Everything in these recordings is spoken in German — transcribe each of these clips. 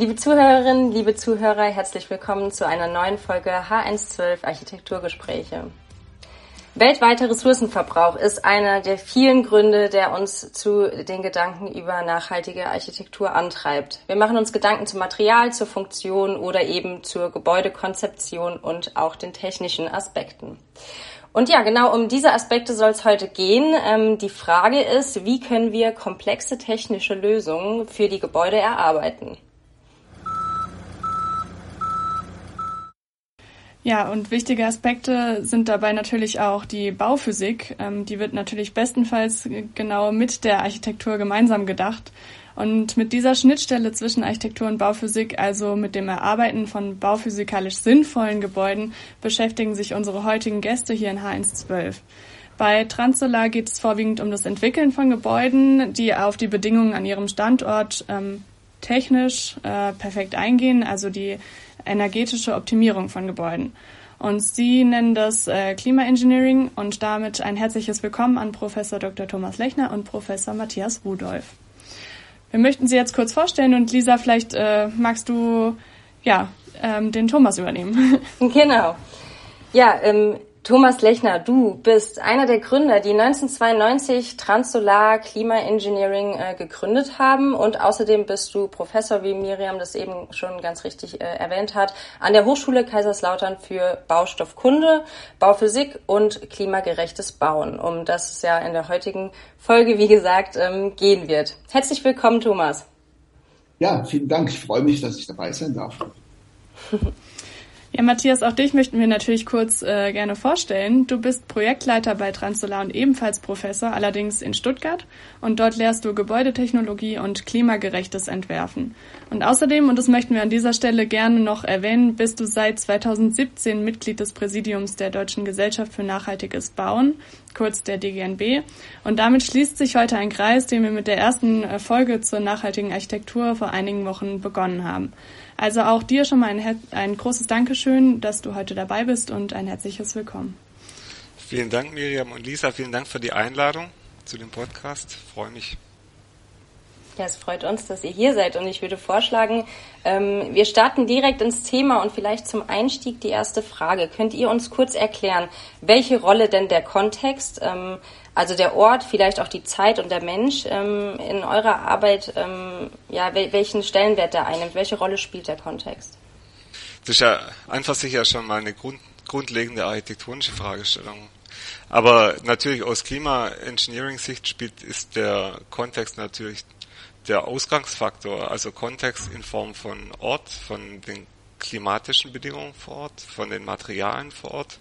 Liebe Zuhörerinnen, liebe Zuhörer, herzlich willkommen zu einer neuen Folge H112 Architekturgespräche. Weltweiter Ressourcenverbrauch ist einer der vielen Gründe, der uns zu den Gedanken über nachhaltige Architektur antreibt. Wir machen uns Gedanken zum Material, zur Funktion oder eben zur Gebäudekonzeption und auch den technischen Aspekten. Und ja, genau um diese Aspekte soll es heute gehen. Ähm, die Frage ist, wie können wir komplexe technische Lösungen für die Gebäude erarbeiten? Ja, und wichtige Aspekte sind dabei natürlich auch die Bauphysik. Ähm, die wird natürlich bestenfalls genau mit der Architektur gemeinsam gedacht. Und mit dieser Schnittstelle zwischen Architektur und Bauphysik, also mit dem Erarbeiten von bauphysikalisch sinnvollen Gebäuden, beschäftigen sich unsere heutigen Gäste hier in H112. Bei Transolar geht es vorwiegend um das Entwickeln von Gebäuden, die auf die Bedingungen an ihrem Standort ähm, technisch äh, perfekt eingehen, also die energetische Optimierung von Gebäuden. Und Sie nennen das äh, Klimaengineering und damit ein herzliches Willkommen an Professor Dr. Thomas Lechner und Professor Matthias Rudolph. Wir möchten Sie jetzt kurz vorstellen und Lisa, vielleicht äh, magst du ja ähm, den Thomas übernehmen. Genau. Ja, ähm, Thomas Lechner, du bist einer der Gründer, die 1992 Transsolar Klimaengineering äh, gegründet haben und außerdem bist du Professor, wie Miriam das eben schon ganz richtig äh, erwähnt hat, an der Hochschule Kaiserslautern für Baustoffkunde, Bauphysik und klimagerechtes Bauen, um das es ja in der heutigen Folge, wie gesagt, ähm, gehen wird. Herzlich willkommen, Thomas. Ja, vielen Dank. Ich freue mich, dass ich dabei sein darf. Ja, Matthias, auch dich möchten wir natürlich kurz äh, gerne vorstellen. Du bist Projektleiter bei Transsolar und ebenfalls Professor, allerdings in Stuttgart. Und dort lehrst du Gebäudetechnologie und klimagerechtes Entwerfen. Und außerdem, und das möchten wir an dieser Stelle gerne noch erwähnen, bist du seit 2017 Mitglied des Präsidiums der Deutschen Gesellschaft für nachhaltiges Bauen, kurz der DGNB. Und damit schließt sich heute ein Kreis, den wir mit der ersten äh, Folge zur nachhaltigen Architektur vor einigen Wochen begonnen haben. Also auch dir schon mal ein, ein großes Dankeschön, dass du heute dabei bist und ein herzliches Willkommen. Vielen Dank, Miriam und Lisa. Vielen Dank für die Einladung zu dem Podcast. Ich freue mich. Ja, es freut uns, dass ihr hier seid und ich würde vorschlagen, ähm, wir starten direkt ins Thema und vielleicht zum Einstieg die erste Frage. Könnt ihr uns kurz erklären, welche Rolle denn der Kontext ähm, also der Ort, vielleicht auch die Zeit und der Mensch ähm, in eurer Arbeit, ähm, ja, welchen Stellenwert der einnimmt, welche Rolle spielt der Kontext? Das ist ja einfach sicher schon mal eine Grund, grundlegende architektonische Fragestellung. Aber natürlich aus Klima-Engineering-Sicht spielt, ist der Kontext natürlich der Ausgangsfaktor, also Kontext in Form von Ort, von den klimatischen Bedingungen vor Ort, von den Materialien vor Ort,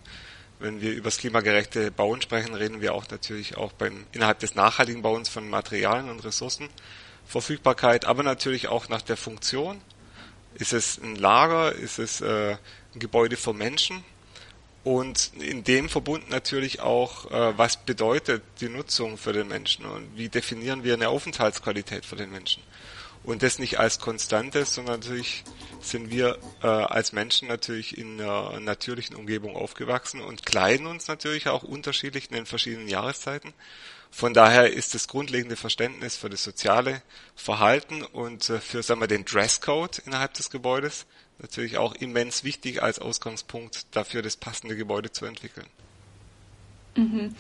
wenn wir über das klimagerechte Bauen sprechen, reden wir auch natürlich auch beim innerhalb des nachhaltigen Bauens von Materialien und Ressourcenverfügbarkeit, aber natürlich auch nach der Funktion. Ist es ein Lager? Ist es äh, ein Gebäude für Menschen? Und in dem Verbund natürlich auch, äh, was bedeutet die Nutzung für den Menschen und wie definieren wir eine Aufenthaltsqualität für den Menschen? Und das nicht als Konstantes, sondern natürlich sind wir äh, als Menschen natürlich in einer natürlichen Umgebung aufgewachsen und kleiden uns natürlich auch unterschiedlich in den verschiedenen Jahreszeiten. Von daher ist das grundlegende Verständnis für das soziale Verhalten und äh, für sagen wir, den Dresscode innerhalb des Gebäudes natürlich auch immens wichtig als Ausgangspunkt dafür, das passende Gebäude zu entwickeln. Mhm.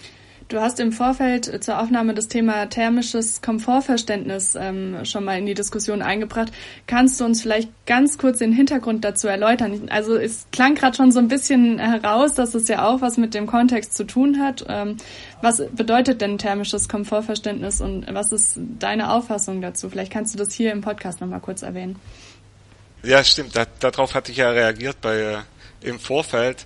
Du hast im Vorfeld zur Aufnahme das Thema thermisches Komfortverständnis ähm, schon mal in die Diskussion eingebracht. Kannst du uns vielleicht ganz kurz den Hintergrund dazu erläutern? Also es klang gerade schon so ein bisschen heraus, dass es ja auch was mit dem Kontext zu tun hat. Ähm, was bedeutet denn thermisches Komfortverständnis und was ist deine Auffassung dazu? Vielleicht kannst du das hier im Podcast nochmal kurz erwähnen. Ja, stimmt. Da, darauf hatte ich ja reagiert bei äh, im Vorfeld.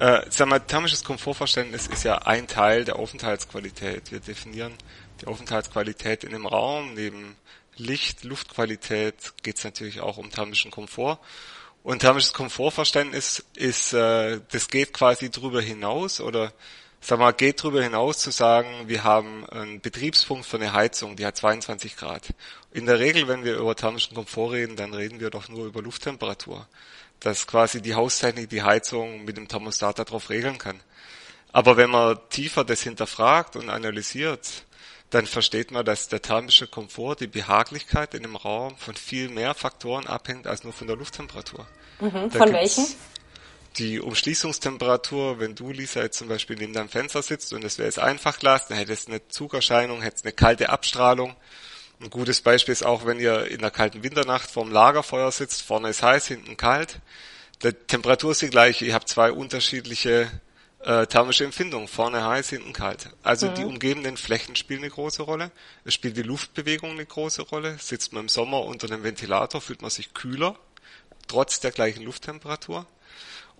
Äh, sag mal, thermisches Komfortverständnis ist ja ein Teil der Aufenthaltsqualität. Wir definieren die Aufenthaltsqualität in dem Raum. Neben Licht, Luftqualität geht es natürlich auch um thermischen Komfort. Und thermisches Komfortverständnis ist, äh, das geht quasi drüber hinaus oder sag mal, geht drüber hinaus zu sagen, wir haben einen Betriebspunkt für eine Heizung, die hat 22 Grad. In der Regel, wenn wir über thermischen Komfort reden, dann reden wir doch nur über Lufttemperatur dass quasi die Haustechnik die Heizung mit dem Thermostat darauf regeln kann. Aber wenn man tiefer das hinterfragt und analysiert, dann versteht man, dass der thermische Komfort, die Behaglichkeit in dem Raum von viel mehr Faktoren abhängt als nur von der Lufttemperatur. Mhm, von welchen? Die Umschließungstemperatur, wenn du, Lisa, jetzt zum Beispiel neben deinem Fenster sitzt und es wäre jetzt Einfachglas, dann hättest du eine Zugerscheinung, hättest eine kalte Abstrahlung. Ein gutes Beispiel ist auch, wenn ihr in der kalten Winternacht vorm Lagerfeuer sitzt, vorne ist heiß, hinten kalt. Die Temperatur ist die gleiche, ihr habt zwei unterschiedliche äh, thermische Empfindung. Vorne heiß, hinten kalt. Also mhm. die umgebenden Flächen spielen eine große Rolle. Es spielt die Luftbewegung eine große Rolle. Sitzt man im Sommer unter einem Ventilator, fühlt man sich kühler, trotz der gleichen Lufttemperatur.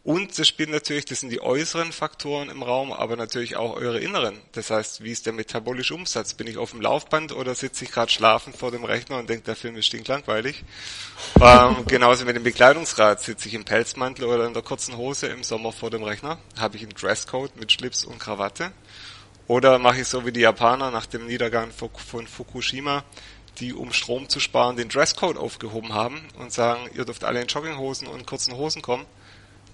Und das spielt natürlich, das sind die äußeren Faktoren im Raum, aber natürlich auch eure inneren. Das heißt, wie ist der metabolische Umsatz? Bin ich auf dem Laufband oder sitze ich gerade schlafend vor dem Rechner und denke, der Film ist stinklangweilig? ähm, genauso mit dem Bekleidungsgrad. Sitze ich im Pelzmantel oder in der kurzen Hose im Sommer vor dem Rechner? Habe ich einen Dresscode mit Schlips und Krawatte? Oder mache ich so wie die Japaner nach dem Niedergang von Fukushima, die um Strom zu sparen den Dresscode aufgehoben haben und sagen, ihr dürft alle in Jogginghosen und kurzen Hosen kommen?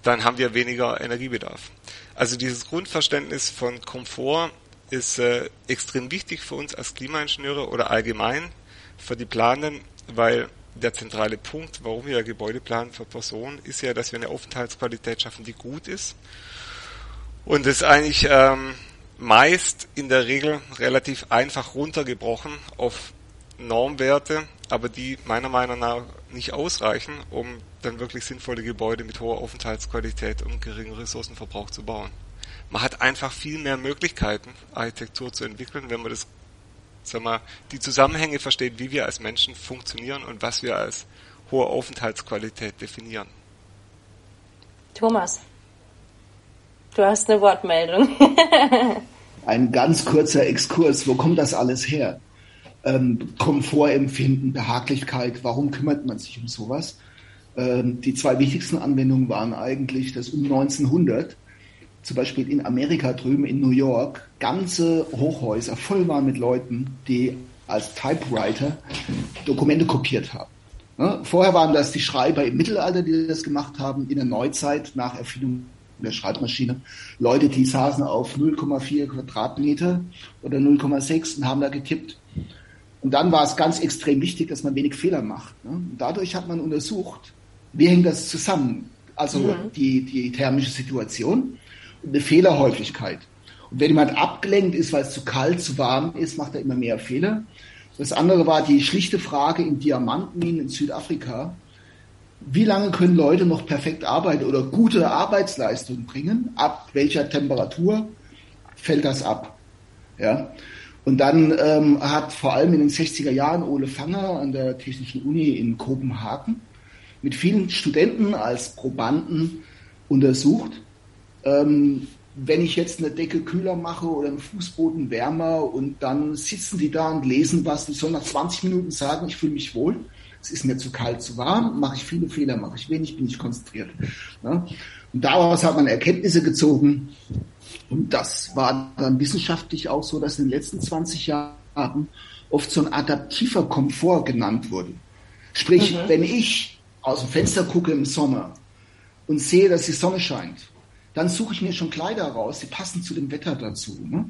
Dann haben wir weniger Energiebedarf. Also dieses Grundverständnis von Komfort ist äh, extrem wichtig für uns als Klimaingenieure oder allgemein für die Planen, weil der zentrale Punkt, warum wir Gebäude planen für Personen, ist ja, dass wir eine Aufenthaltsqualität schaffen, die gut ist. Und das ist eigentlich ähm, meist in der Regel relativ einfach runtergebrochen auf Normwerte, aber die meiner Meinung nach nicht ausreichen, um dann wirklich sinnvolle Gebäude mit hoher Aufenthaltsqualität und geringem Ressourcenverbrauch zu bauen. Man hat einfach viel mehr Möglichkeiten, Architektur zu entwickeln, wenn man das, sag mal, die Zusammenhänge versteht, wie wir als Menschen funktionieren und was wir als hohe Aufenthaltsqualität definieren. Thomas, du hast eine Wortmeldung. Ein ganz kurzer Exkurs. Wo kommt das alles her? Ähm, Komfortempfinden, Behaglichkeit, warum kümmert man sich um sowas? Ähm, die zwei wichtigsten Anwendungen waren eigentlich, dass um 1900 zum Beispiel in Amerika drüben in New York ganze Hochhäuser voll waren mit Leuten, die als Typewriter Dokumente kopiert haben. Ne? Vorher waren das die Schreiber im Mittelalter, die das gemacht haben, in der Neuzeit nach Erfindung der Schreibmaschine. Leute, die saßen auf 0,4 Quadratmeter oder 0,6 und haben da getippt. Und dann war es ganz extrem wichtig, dass man wenig Fehler macht. Ne? Dadurch hat man untersucht, wie hängt das zusammen? Also mhm. die, die thermische Situation und eine Fehlerhäufigkeit. Und wenn jemand abgelenkt ist, weil es zu kalt, zu warm ist, macht er immer mehr Fehler. Das andere war die schlichte Frage in Diamantenminen in Südafrika. Wie lange können Leute noch perfekt arbeiten oder gute Arbeitsleistung bringen? Ab welcher Temperatur fällt das ab? Ja. Und dann ähm, hat vor allem in den 60er Jahren Ole Fanger an der Technischen Uni in Kopenhagen mit vielen Studenten als Probanden untersucht, ähm, wenn ich jetzt eine Decke kühler mache oder einen Fußboden wärmer und dann sitzen die da und lesen was, die sollen nach 20 Minuten sagen, ich fühle mich wohl, es ist mir zu kalt, zu warm, mache ich viele Fehler, mache ich wenig, bin ich konzentriert. Ne? Und daraus hat man Erkenntnisse gezogen, und das war dann wissenschaftlich auch so, dass in den letzten 20 Jahren oft so ein adaptiver Komfort genannt wurde. Sprich, mhm. wenn ich aus dem Fenster gucke im Sommer und sehe, dass die Sonne scheint, dann suche ich mir schon Kleider raus, die passen zu dem Wetter dazu. Ne?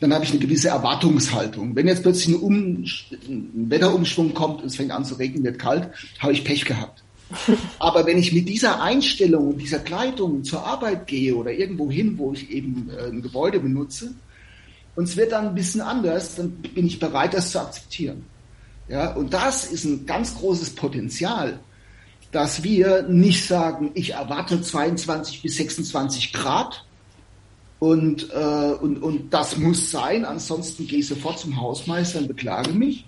Dann habe ich eine gewisse Erwartungshaltung. Wenn jetzt plötzlich ein, um ein Wetterumschwung kommt und es fängt an zu regnen, wird kalt, habe ich Pech gehabt. Aber wenn ich mit dieser Einstellung und dieser Kleidung zur Arbeit gehe oder irgendwo hin, wo ich eben äh, ein Gebäude benutze, und es wird dann ein bisschen anders, dann bin ich bereit, das zu akzeptieren. Ja, und das ist ein ganz großes Potenzial, dass wir nicht sagen, ich erwarte 22 bis 26 Grad und, äh, und, und das muss sein, ansonsten gehe ich sofort zum Hausmeister und beklage mich,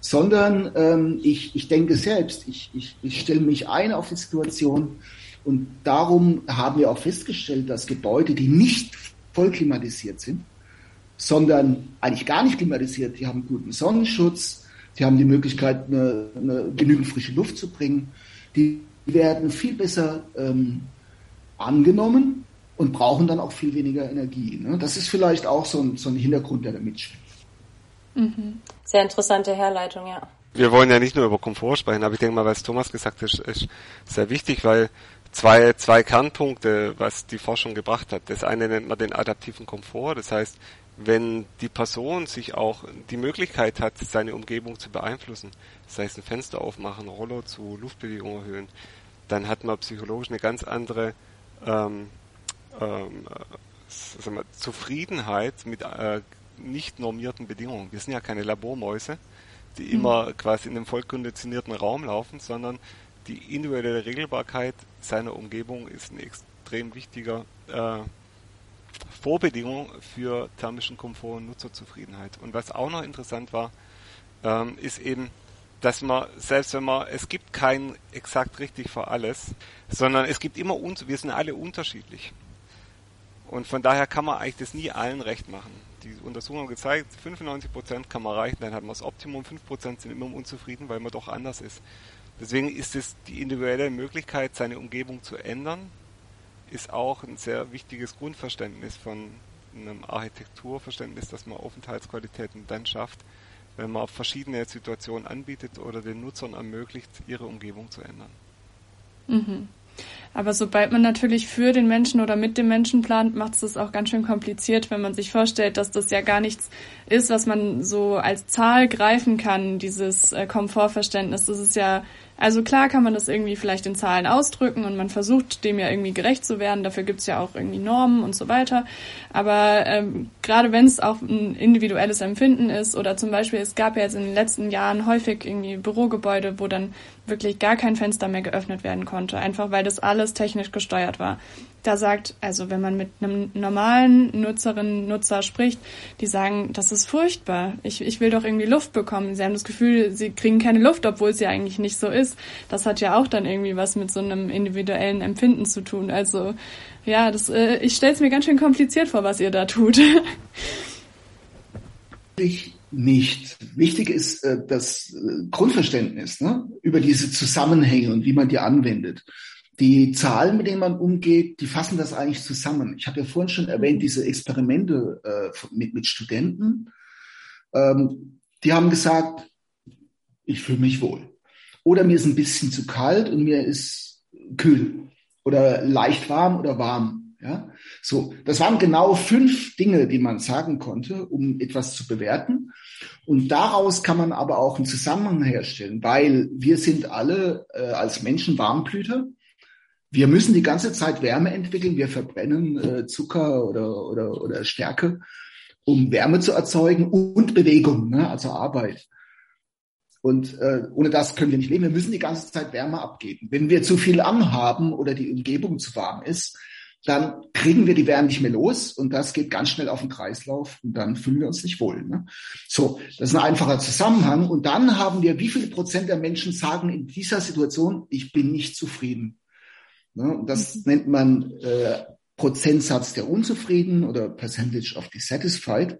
sondern ähm, ich, ich denke selbst, ich, ich, ich stelle mich ein auf die Situation und darum haben wir auch festgestellt, dass Gebäude, die nicht voll klimatisiert sind, sondern eigentlich gar nicht klimatisiert, die haben guten Sonnenschutz, die haben die Möglichkeit, eine, eine genügend frische Luft zu bringen, die werden viel besser ähm, angenommen und brauchen dann auch viel weniger Energie. Ne? Das ist vielleicht auch so ein, so ein Hintergrund, der da mitspielt. Mhm. Sehr interessante Herleitung, ja. Wir wollen ja nicht nur über Komfort sprechen, aber ich denke mal, was Thomas gesagt hat, ist sehr wichtig, weil zwei, zwei Kernpunkte, was die Forschung gebracht hat. Das eine nennt man den adaptiven Komfort, das heißt, wenn die Person sich auch die Möglichkeit hat, seine Umgebung zu beeinflussen, sei es ein Fenster aufmachen, Rollo zu Luftbewegung erhöhen, dann hat man psychologisch eine ganz andere ähm, ähm, sagen wir, Zufriedenheit mit äh, nicht normierten Bedingungen. Wir sind ja keine Labormäuse, die mhm. immer quasi in einem voll konditionierten Raum laufen, sondern die individuelle Regelbarkeit seiner Umgebung ist ein extrem wichtiger äh, Vorbedingung für thermischen Komfort und Nutzerzufriedenheit. Und was auch noch interessant war, ähm, ist eben, dass man, selbst wenn man, es gibt kein exakt richtig für alles, sondern es gibt immer, wir sind alle unterschiedlich. Und von daher kann man eigentlich das nie allen recht machen. Die Untersuchungen haben gezeigt, 95% kann man erreichen, dann hat man das Optimum, 5% sind immer unzufrieden, weil man doch anders ist. Deswegen ist es die individuelle Möglichkeit, seine Umgebung zu ändern, ist auch ein sehr wichtiges Grundverständnis von einem Architekturverständnis, dass man Aufenthaltsqualitäten dann schafft, wenn man verschiedene Situationen anbietet oder den Nutzern ermöglicht, ihre Umgebung zu ändern. Mhm. Aber sobald man natürlich für den Menschen oder mit dem Menschen plant, macht es das auch ganz schön kompliziert, wenn man sich vorstellt, dass das ja gar nichts ist, was man so als Zahl greifen kann, dieses äh, Komfortverständnis. Das ist ja also klar kann man das irgendwie vielleicht in Zahlen ausdrücken und man versucht dem ja irgendwie gerecht zu werden. Dafür gibt's ja auch irgendwie Normen und so weiter. Aber ähm, gerade wenn es auch ein individuelles Empfinden ist oder zum Beispiel es gab ja jetzt in den letzten Jahren häufig irgendwie Bürogebäude, wo dann wirklich gar kein Fenster mehr geöffnet werden konnte, einfach weil das alles technisch gesteuert war da sagt, also wenn man mit einem normalen Nutzerinnen, Nutzer spricht, die sagen, das ist furchtbar. Ich, ich will doch irgendwie Luft bekommen. Sie haben das Gefühl, sie kriegen keine Luft, obwohl es ja eigentlich nicht so ist. Das hat ja auch dann irgendwie was mit so einem individuellen Empfinden zu tun. Also ja, das, äh, ich stelle es mir ganz schön kompliziert vor, was ihr da tut. Ich nicht. Wichtig ist äh, das äh, Grundverständnis ne, über diese Zusammenhänge und wie man die anwendet die Zahlen, mit denen man umgeht, die fassen das eigentlich zusammen. Ich habe ja vorhin schon erwähnt, mhm. diese Experimente äh, mit, mit Studenten. Ähm, die haben gesagt, ich fühle mich wohl. Oder mir ist ein bisschen zu kalt und mir ist kühl. Oder leicht warm oder warm. Ja, so. Das waren genau fünf Dinge, die man sagen konnte, um etwas zu bewerten. Und daraus kann man aber auch einen Zusammenhang herstellen, weil wir sind alle äh, als Menschen Warmblüter. Wir müssen die ganze Zeit Wärme entwickeln. Wir verbrennen äh, Zucker oder, oder, oder Stärke, um Wärme zu erzeugen und Bewegung, ne? also Arbeit. Und äh, ohne das können wir nicht leben. Wir müssen die ganze Zeit Wärme abgeben. Wenn wir zu viel anhaben oder die Umgebung zu warm ist, dann kriegen wir die Wärme nicht mehr los und das geht ganz schnell auf den Kreislauf und dann fühlen wir uns nicht wohl. Ne? So, das ist ein einfacher Zusammenhang. Und dann haben wir, wie viele Prozent der Menschen sagen in dieser Situation, ich bin nicht zufrieden. Ne? Das mhm. nennt man äh, Prozentsatz der Unzufrieden oder Percentage of Dissatisfied. Und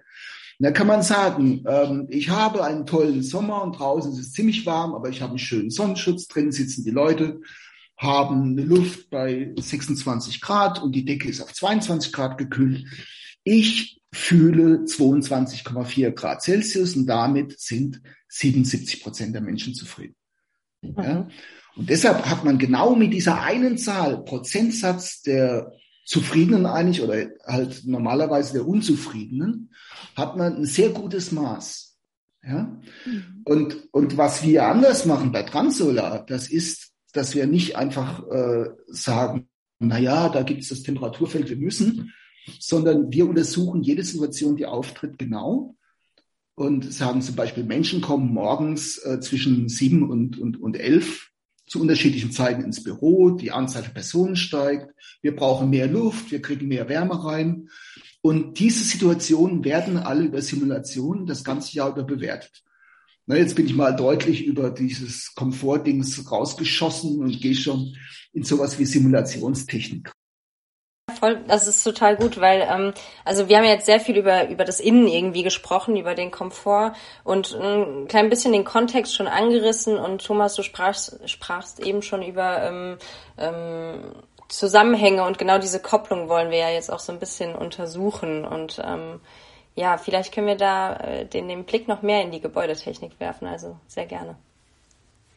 da kann man sagen, ähm, ich habe einen tollen Sommer und draußen ist es ziemlich warm, aber ich habe einen schönen Sonnenschutz, drin sitzen die Leute, haben eine Luft bei 26 Grad und die Decke ist auf 22 Grad gekühlt. Ich fühle 22,4 Grad Celsius und damit sind 77 Prozent der Menschen zufrieden. Ja? Mhm. Und deshalb hat man genau mit dieser einen Zahl, Prozentsatz der Zufriedenen eigentlich oder halt normalerweise der Unzufriedenen, hat man ein sehr gutes Maß. Ja? Mhm. Und, und was wir anders machen bei Transolar, das ist, dass wir nicht einfach äh, sagen, na ja, da gibt es das Temperaturfeld, wir müssen, sondern wir untersuchen jede Situation, die auftritt, genau und sagen zum Beispiel, Menschen kommen morgens äh, zwischen sieben und, und, und elf zu unterschiedlichen Zeiten ins Büro, die Anzahl der Personen steigt, wir brauchen mehr Luft, wir kriegen mehr Wärme rein. Und diese Situationen werden alle über Simulationen das ganze Jahr über bewertet. Na, jetzt bin ich mal deutlich über dieses Komfortdings rausgeschossen und gehe schon in sowas wie Simulationstechnik voll, das ist total gut, weil ähm, also wir haben ja jetzt sehr viel über über das Innen irgendwie gesprochen, über den Komfort und ein klein bisschen den Kontext schon angerissen und Thomas, du sprachst sprachst eben schon über ähm, ähm, Zusammenhänge und genau diese Kopplung wollen wir ja jetzt auch so ein bisschen untersuchen und ähm, ja, vielleicht können wir da äh, den, den Blick noch mehr in die Gebäudetechnik werfen, also sehr gerne.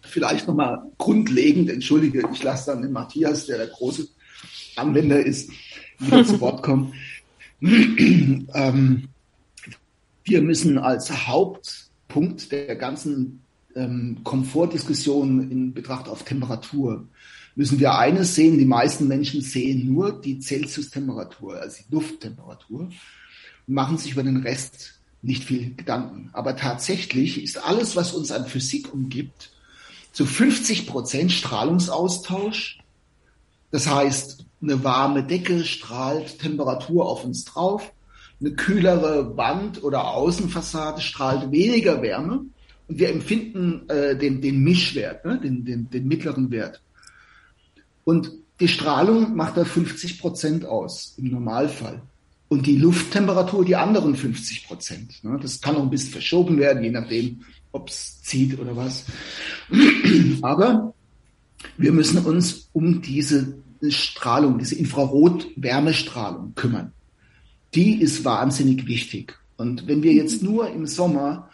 Vielleicht nochmal grundlegend, entschuldige, ich lasse dann den Matthias, der der große Anwender ist, wieder zu Wort kommen. ähm, Wir müssen als Hauptpunkt der ganzen ähm, Komfortdiskussion in Betracht auf Temperatur müssen wir eines sehen, die meisten Menschen sehen nur die Celsius-Temperatur, also die Lufttemperatur, und machen sich über den Rest nicht viel Gedanken. Aber tatsächlich ist alles, was uns an Physik umgibt, zu 50 Prozent Strahlungsaustausch. Das heißt, eine warme Decke strahlt Temperatur auf uns drauf, eine kühlere Wand oder Außenfassade strahlt weniger Wärme und wir empfinden äh, den, den Mischwert, ne? den, den, den mittleren Wert. Und die Strahlung macht da 50 Prozent aus im Normalfall. Und die Lufttemperatur die anderen 50 Prozent. Ne? Das kann auch ein bisschen verschoben werden, je nachdem, ob es zieht oder was. Aber wir müssen uns um diese Strahlung, diese Infrarot-Wärmestrahlung kümmern. Die ist wahnsinnig wichtig. Und wenn wir jetzt nur im Sommer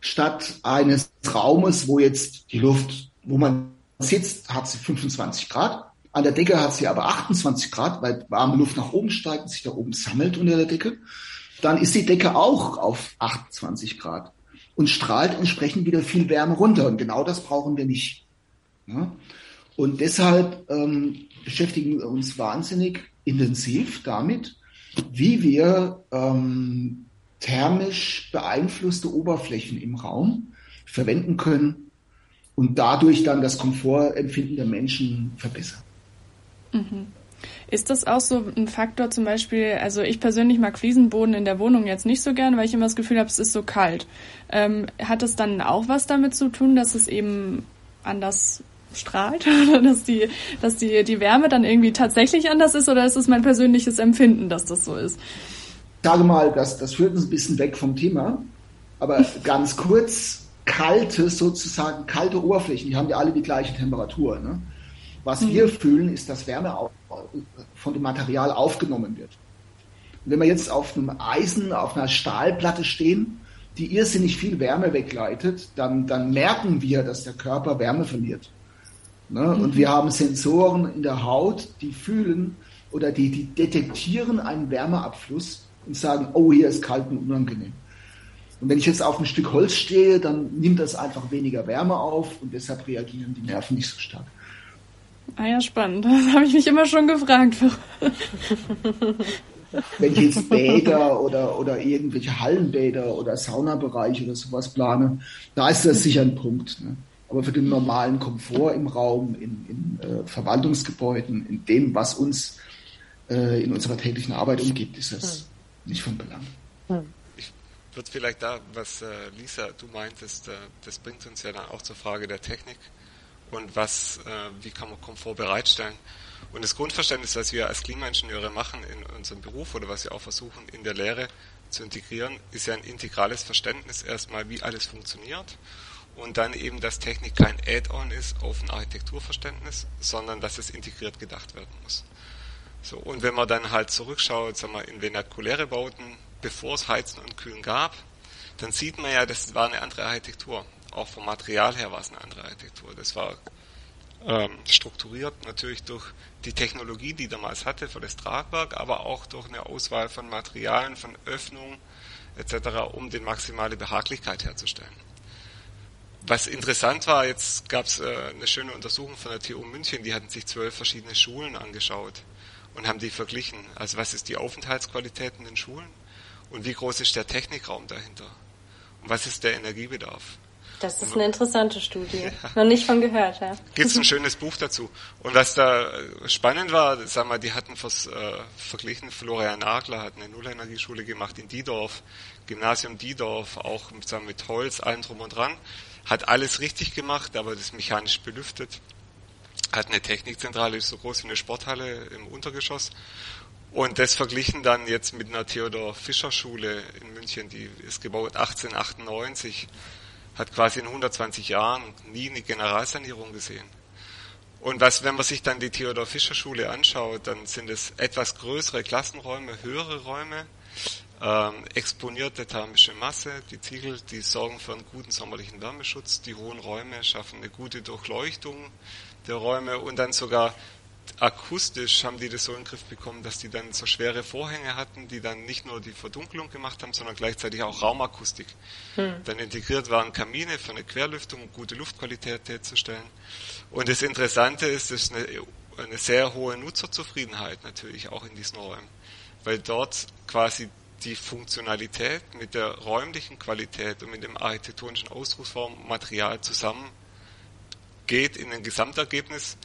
statt eines Raumes, wo jetzt die Luft, wo man sitzt, hat sie 25 Grad. An der Decke hat sie aber 28 Grad, weil warme Luft nach oben steigt und sich da oben sammelt unter der Decke. Dann ist die Decke auch auf 28 Grad und strahlt entsprechend wieder viel Wärme runter. Und genau das brauchen wir nicht. Ja? Und deshalb ähm, beschäftigen wir uns wahnsinnig intensiv damit, wie wir ähm, thermisch beeinflusste Oberflächen im Raum verwenden können und dadurch dann das Komfortempfinden der Menschen verbessern. Mhm. Ist das auch so ein Faktor zum Beispiel, also ich persönlich mag Fliesenboden in der Wohnung jetzt nicht so gern, weil ich immer das Gefühl habe, es ist so kalt. Ähm, hat es dann auch was damit zu tun, dass es eben anders strahlt oder dass die, dass die, die Wärme dann irgendwie tatsächlich anders ist oder ist es mein persönliches Empfinden, dass das so ist? Ich sage mal, das, das führt uns ein bisschen weg vom Thema, aber ganz kurz, kalte sozusagen, kalte Oberflächen, die haben ja alle die gleiche Temperatur. Ne? Was mhm. wir fühlen, ist, dass Wärme von dem Material aufgenommen wird. Und wenn wir jetzt auf einem Eisen, auf einer Stahlplatte stehen, die irrsinnig viel Wärme wegleitet, dann, dann merken wir, dass der Körper Wärme verliert. Ne? Mhm. Und wir haben Sensoren in der Haut, die fühlen oder die, die detektieren einen Wärmeabfluss und sagen, oh, hier ist kalt und unangenehm. Und wenn ich jetzt auf ein Stück Holz stehe, dann nimmt das einfach weniger Wärme auf und deshalb reagieren die Nerven nicht so stark. Ah ja, spannend. Das habe ich mich immer schon gefragt. Wenn ich jetzt Bäder oder, oder irgendwelche Hallenbäder oder Saunabereiche oder sowas plane, da ist das sicher ein Punkt. Ne? Aber für den normalen Komfort im Raum, in, in äh, Verwaltungsgebäuden, in dem, was uns äh, in unserer täglichen Arbeit umgibt, ist das hm. nicht von Belang. Hm. Ich würde vielleicht da, was äh, Lisa, du meintest, äh, das bringt uns ja dann auch zur Frage der Technik und was, äh, wie kann man Komfort bereitstellen. Und das Grundverständnis, was wir als Klimaingenieure machen in unserem Beruf oder was wir auch versuchen in der Lehre zu integrieren, ist ja ein integrales Verständnis erstmal, wie alles funktioniert und dann eben, dass Technik kein Add-on ist auf ein Architekturverständnis, sondern dass es integriert gedacht werden muss. So, und wenn man dann halt zurückschaut, sagen wir, in vernakuläre Bauten, bevor es Heizen und Kühlen gab, dann sieht man ja, das war eine andere Architektur auch vom Material her war es eine andere Architektur. Das war ähm, strukturiert natürlich durch die Technologie, die damals hatte für das Tragwerk, aber auch durch eine Auswahl von Materialien, von Öffnungen etc., um die maximale Behaglichkeit herzustellen. Was interessant war, jetzt gab es äh, eine schöne Untersuchung von der TU München, die hatten sich zwölf verschiedene Schulen angeschaut und haben die verglichen. Also was ist die Aufenthaltsqualität in den Schulen und wie groß ist der Technikraum dahinter und was ist der Energiebedarf. Das ist eine interessante Studie. Ja. Noch nicht von gehört, ja. Gibt es ein schönes Buch dazu. Und was da spannend war, sag mal, die hatten vers, äh, verglichen, Florian Nagler hat eine Nullenergieschule gemacht in Diedorf, Gymnasium Diedorf, auch mit, sagen, mit Holz, allem drum und dran. Hat alles richtig gemacht, aber das mechanisch belüftet. Hat eine Technikzentrale, ist so groß wie eine Sporthalle im Untergeschoss. Und das verglichen dann jetzt mit einer Theodor Fischer Schule in München, die ist gebaut 1898 hat quasi in 120 Jahren nie eine Generalsanierung gesehen. Und was, wenn man sich dann die Theodor Fischer Schule anschaut, dann sind es etwas größere Klassenräume, höhere Räume, ähm, exponierte thermische Masse, die Ziegel, die sorgen für einen guten sommerlichen Wärmeschutz, die hohen Räume schaffen eine gute Durchleuchtung der Räume und dann sogar akustisch haben die das so in den Griff bekommen, dass die dann so schwere Vorhänge hatten, die dann nicht nur die Verdunkelung gemacht haben, sondern gleichzeitig auch Raumakustik. Hm. Dann integriert waren Kamine für eine Querlüftung, um gute Luftqualität herzustellen. Und das Interessante ist, das ist eine, eine sehr hohe Nutzerzufriedenheit natürlich auch in diesen Räumen, weil dort quasi die Funktionalität mit der räumlichen Qualität und mit dem architektonischen Ausdrucksform Material zusammen geht in ein Gesamtergebnis,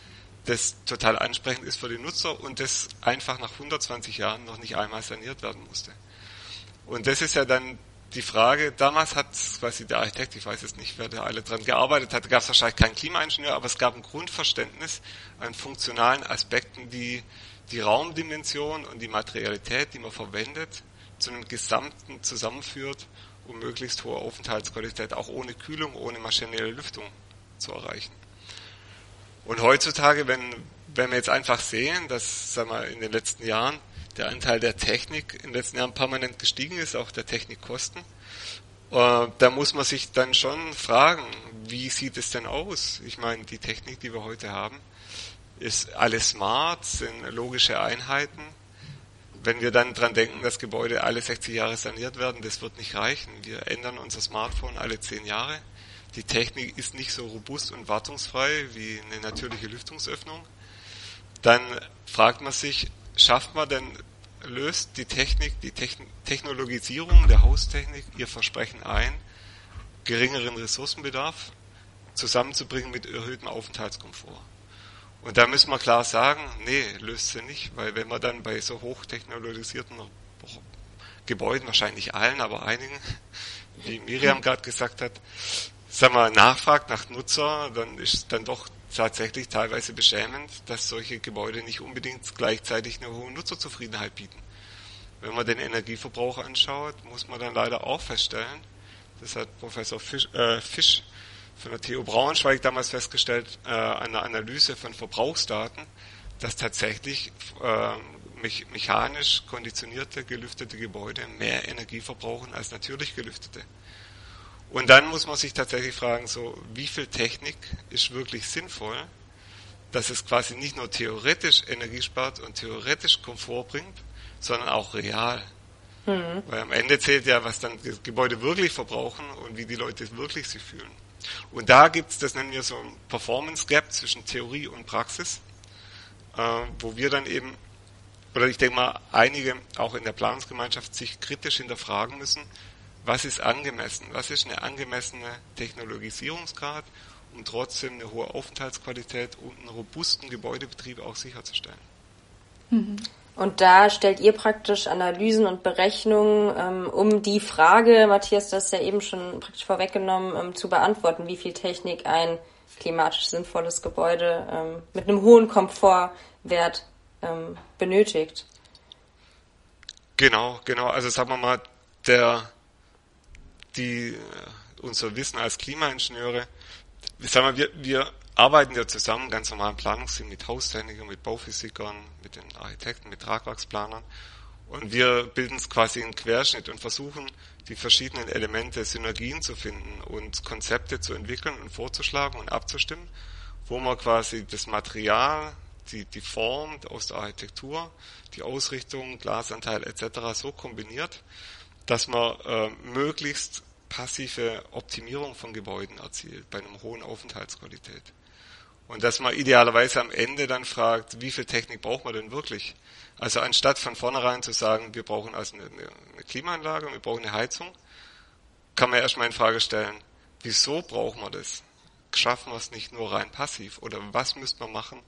das total ansprechend ist für den Nutzer und das einfach nach 120 Jahren noch nicht einmal saniert werden musste. Und das ist ja dann die Frage, damals hat quasi der Architekt, ich weiß jetzt nicht, wer da alle dran gearbeitet hat, gab es wahrscheinlich keinen Klimaingenieur, aber es gab ein Grundverständnis an funktionalen Aspekten, die die Raumdimension und die Materialität, die man verwendet, zu einem Gesamten zusammenführt, um möglichst hohe Aufenthaltsqualität auch ohne Kühlung, ohne maschinelle Lüftung zu erreichen. Und heutzutage, wenn, wenn wir jetzt einfach sehen, dass sagen wir, in den letzten Jahren der Anteil der Technik in den letzten Jahren permanent gestiegen ist, auch der Technikkosten, äh, da muss man sich dann schon fragen, wie sieht es denn aus? Ich meine, die Technik, die wir heute haben, ist alles smart, sind logische Einheiten. Wenn wir dann dran denken, dass Gebäude alle 60 Jahre saniert werden, das wird nicht reichen. Wir ändern unser Smartphone alle 10 Jahre die Technik ist nicht so robust und wartungsfrei wie eine natürliche Lüftungsöffnung, dann fragt man sich, schafft man denn, löst die Technik, die Techn Technologisierung der Haustechnik ihr Versprechen ein, geringeren Ressourcenbedarf zusammenzubringen mit erhöhtem Aufenthaltskomfort? Und da müssen wir klar sagen, nee, löst sie nicht, weil wenn man dann bei so hochtechnologisierten Gebäuden, wahrscheinlich allen, aber einigen, wie Miriam gerade gesagt hat, sag mal, nachfragt nach Nutzer, dann ist es dann doch tatsächlich teilweise beschämend, dass solche Gebäude nicht unbedingt gleichzeitig eine hohe Nutzerzufriedenheit bieten. Wenn man den Energieverbrauch anschaut, muss man dann leider auch feststellen, das hat Professor Fisch, äh, Fisch von der TU Braunschweig damals festgestellt, äh, eine Analyse von Verbrauchsdaten, dass tatsächlich äh, me mechanisch konditionierte, gelüftete Gebäude mehr Energie verbrauchen als natürlich gelüftete. Und dann muss man sich tatsächlich fragen, so, wie viel Technik ist wirklich sinnvoll, dass es quasi nicht nur theoretisch Energie spart und theoretisch Komfort bringt, sondern auch real. Mhm. Weil am Ende zählt ja, was dann Gebäude wirklich verbrauchen und wie die Leute wirklich sich fühlen. Und da gibt's, das nennen wir so ein Performance Gap zwischen Theorie und Praxis, äh, wo wir dann eben, oder ich denke mal, einige auch in der Planungsgemeinschaft sich kritisch hinterfragen müssen, was ist angemessen, was ist eine angemessene Technologisierungsgrad, um trotzdem eine hohe Aufenthaltsqualität und einen robusten Gebäudebetrieb auch sicherzustellen. Mhm. Und da stellt ihr praktisch Analysen und Berechnungen, ähm, um die Frage, Matthias, das ist ja eben schon praktisch vorweggenommen, ähm, zu beantworten, wie viel Technik ein klimatisch sinnvolles Gebäude ähm, mit einem hohen Komfortwert ähm, benötigt. Genau, genau. Also sagen wir mal, der die äh, unser Wissen als Klimaingenieure, sagen wir, wir, wir arbeiten ja zusammen, ganz normal im Planungsteam mit Haustechnikern, mit Bauphysikern, mit den Architekten, mit Tragwerksplanern und wir bilden es quasi in Querschnitt und versuchen, die verschiedenen Elemente, Synergien zu finden und Konzepte zu entwickeln und vorzuschlagen und abzustimmen, wo man quasi das Material, die, die Form aus der Architektur, die Ausrichtung, Glasanteil etc. so kombiniert, dass man äh, möglichst passive Optimierung von Gebäuden erzielt bei einem hohen Aufenthaltsqualität. Und dass man idealerweise am Ende dann fragt, wie viel Technik braucht man denn wirklich? Also anstatt von vornherein zu sagen, wir brauchen also eine, eine Klimaanlage, wir brauchen eine Heizung, kann man erstmal in Frage stellen, wieso brauchen wir das? Schaffen wir es nicht nur rein passiv? Oder was müsste man machen,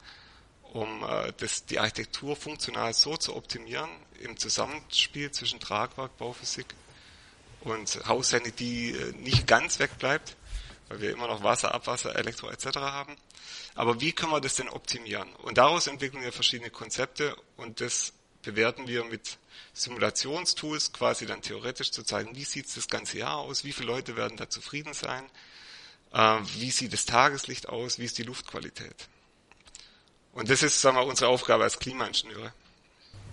um äh, das, die Architektur funktional so zu optimieren im Zusammenspiel zwischen Tragwerk, Bauphysik und Haushände, die äh, nicht ganz wegbleibt, weil wir immer noch Wasser, Abwasser, Elektro etc. haben. Aber wie können wir das denn optimieren? Und daraus entwickeln wir verschiedene Konzepte und das bewerten wir mit Simulationstools quasi dann theoretisch zu zeigen, wie sieht das ganze Jahr aus, wie viele Leute werden da zufrieden sein, äh, wie sieht das Tageslicht aus, wie ist die Luftqualität. Und das ist, sagen wir, unsere Aufgabe als Klimaingenieure.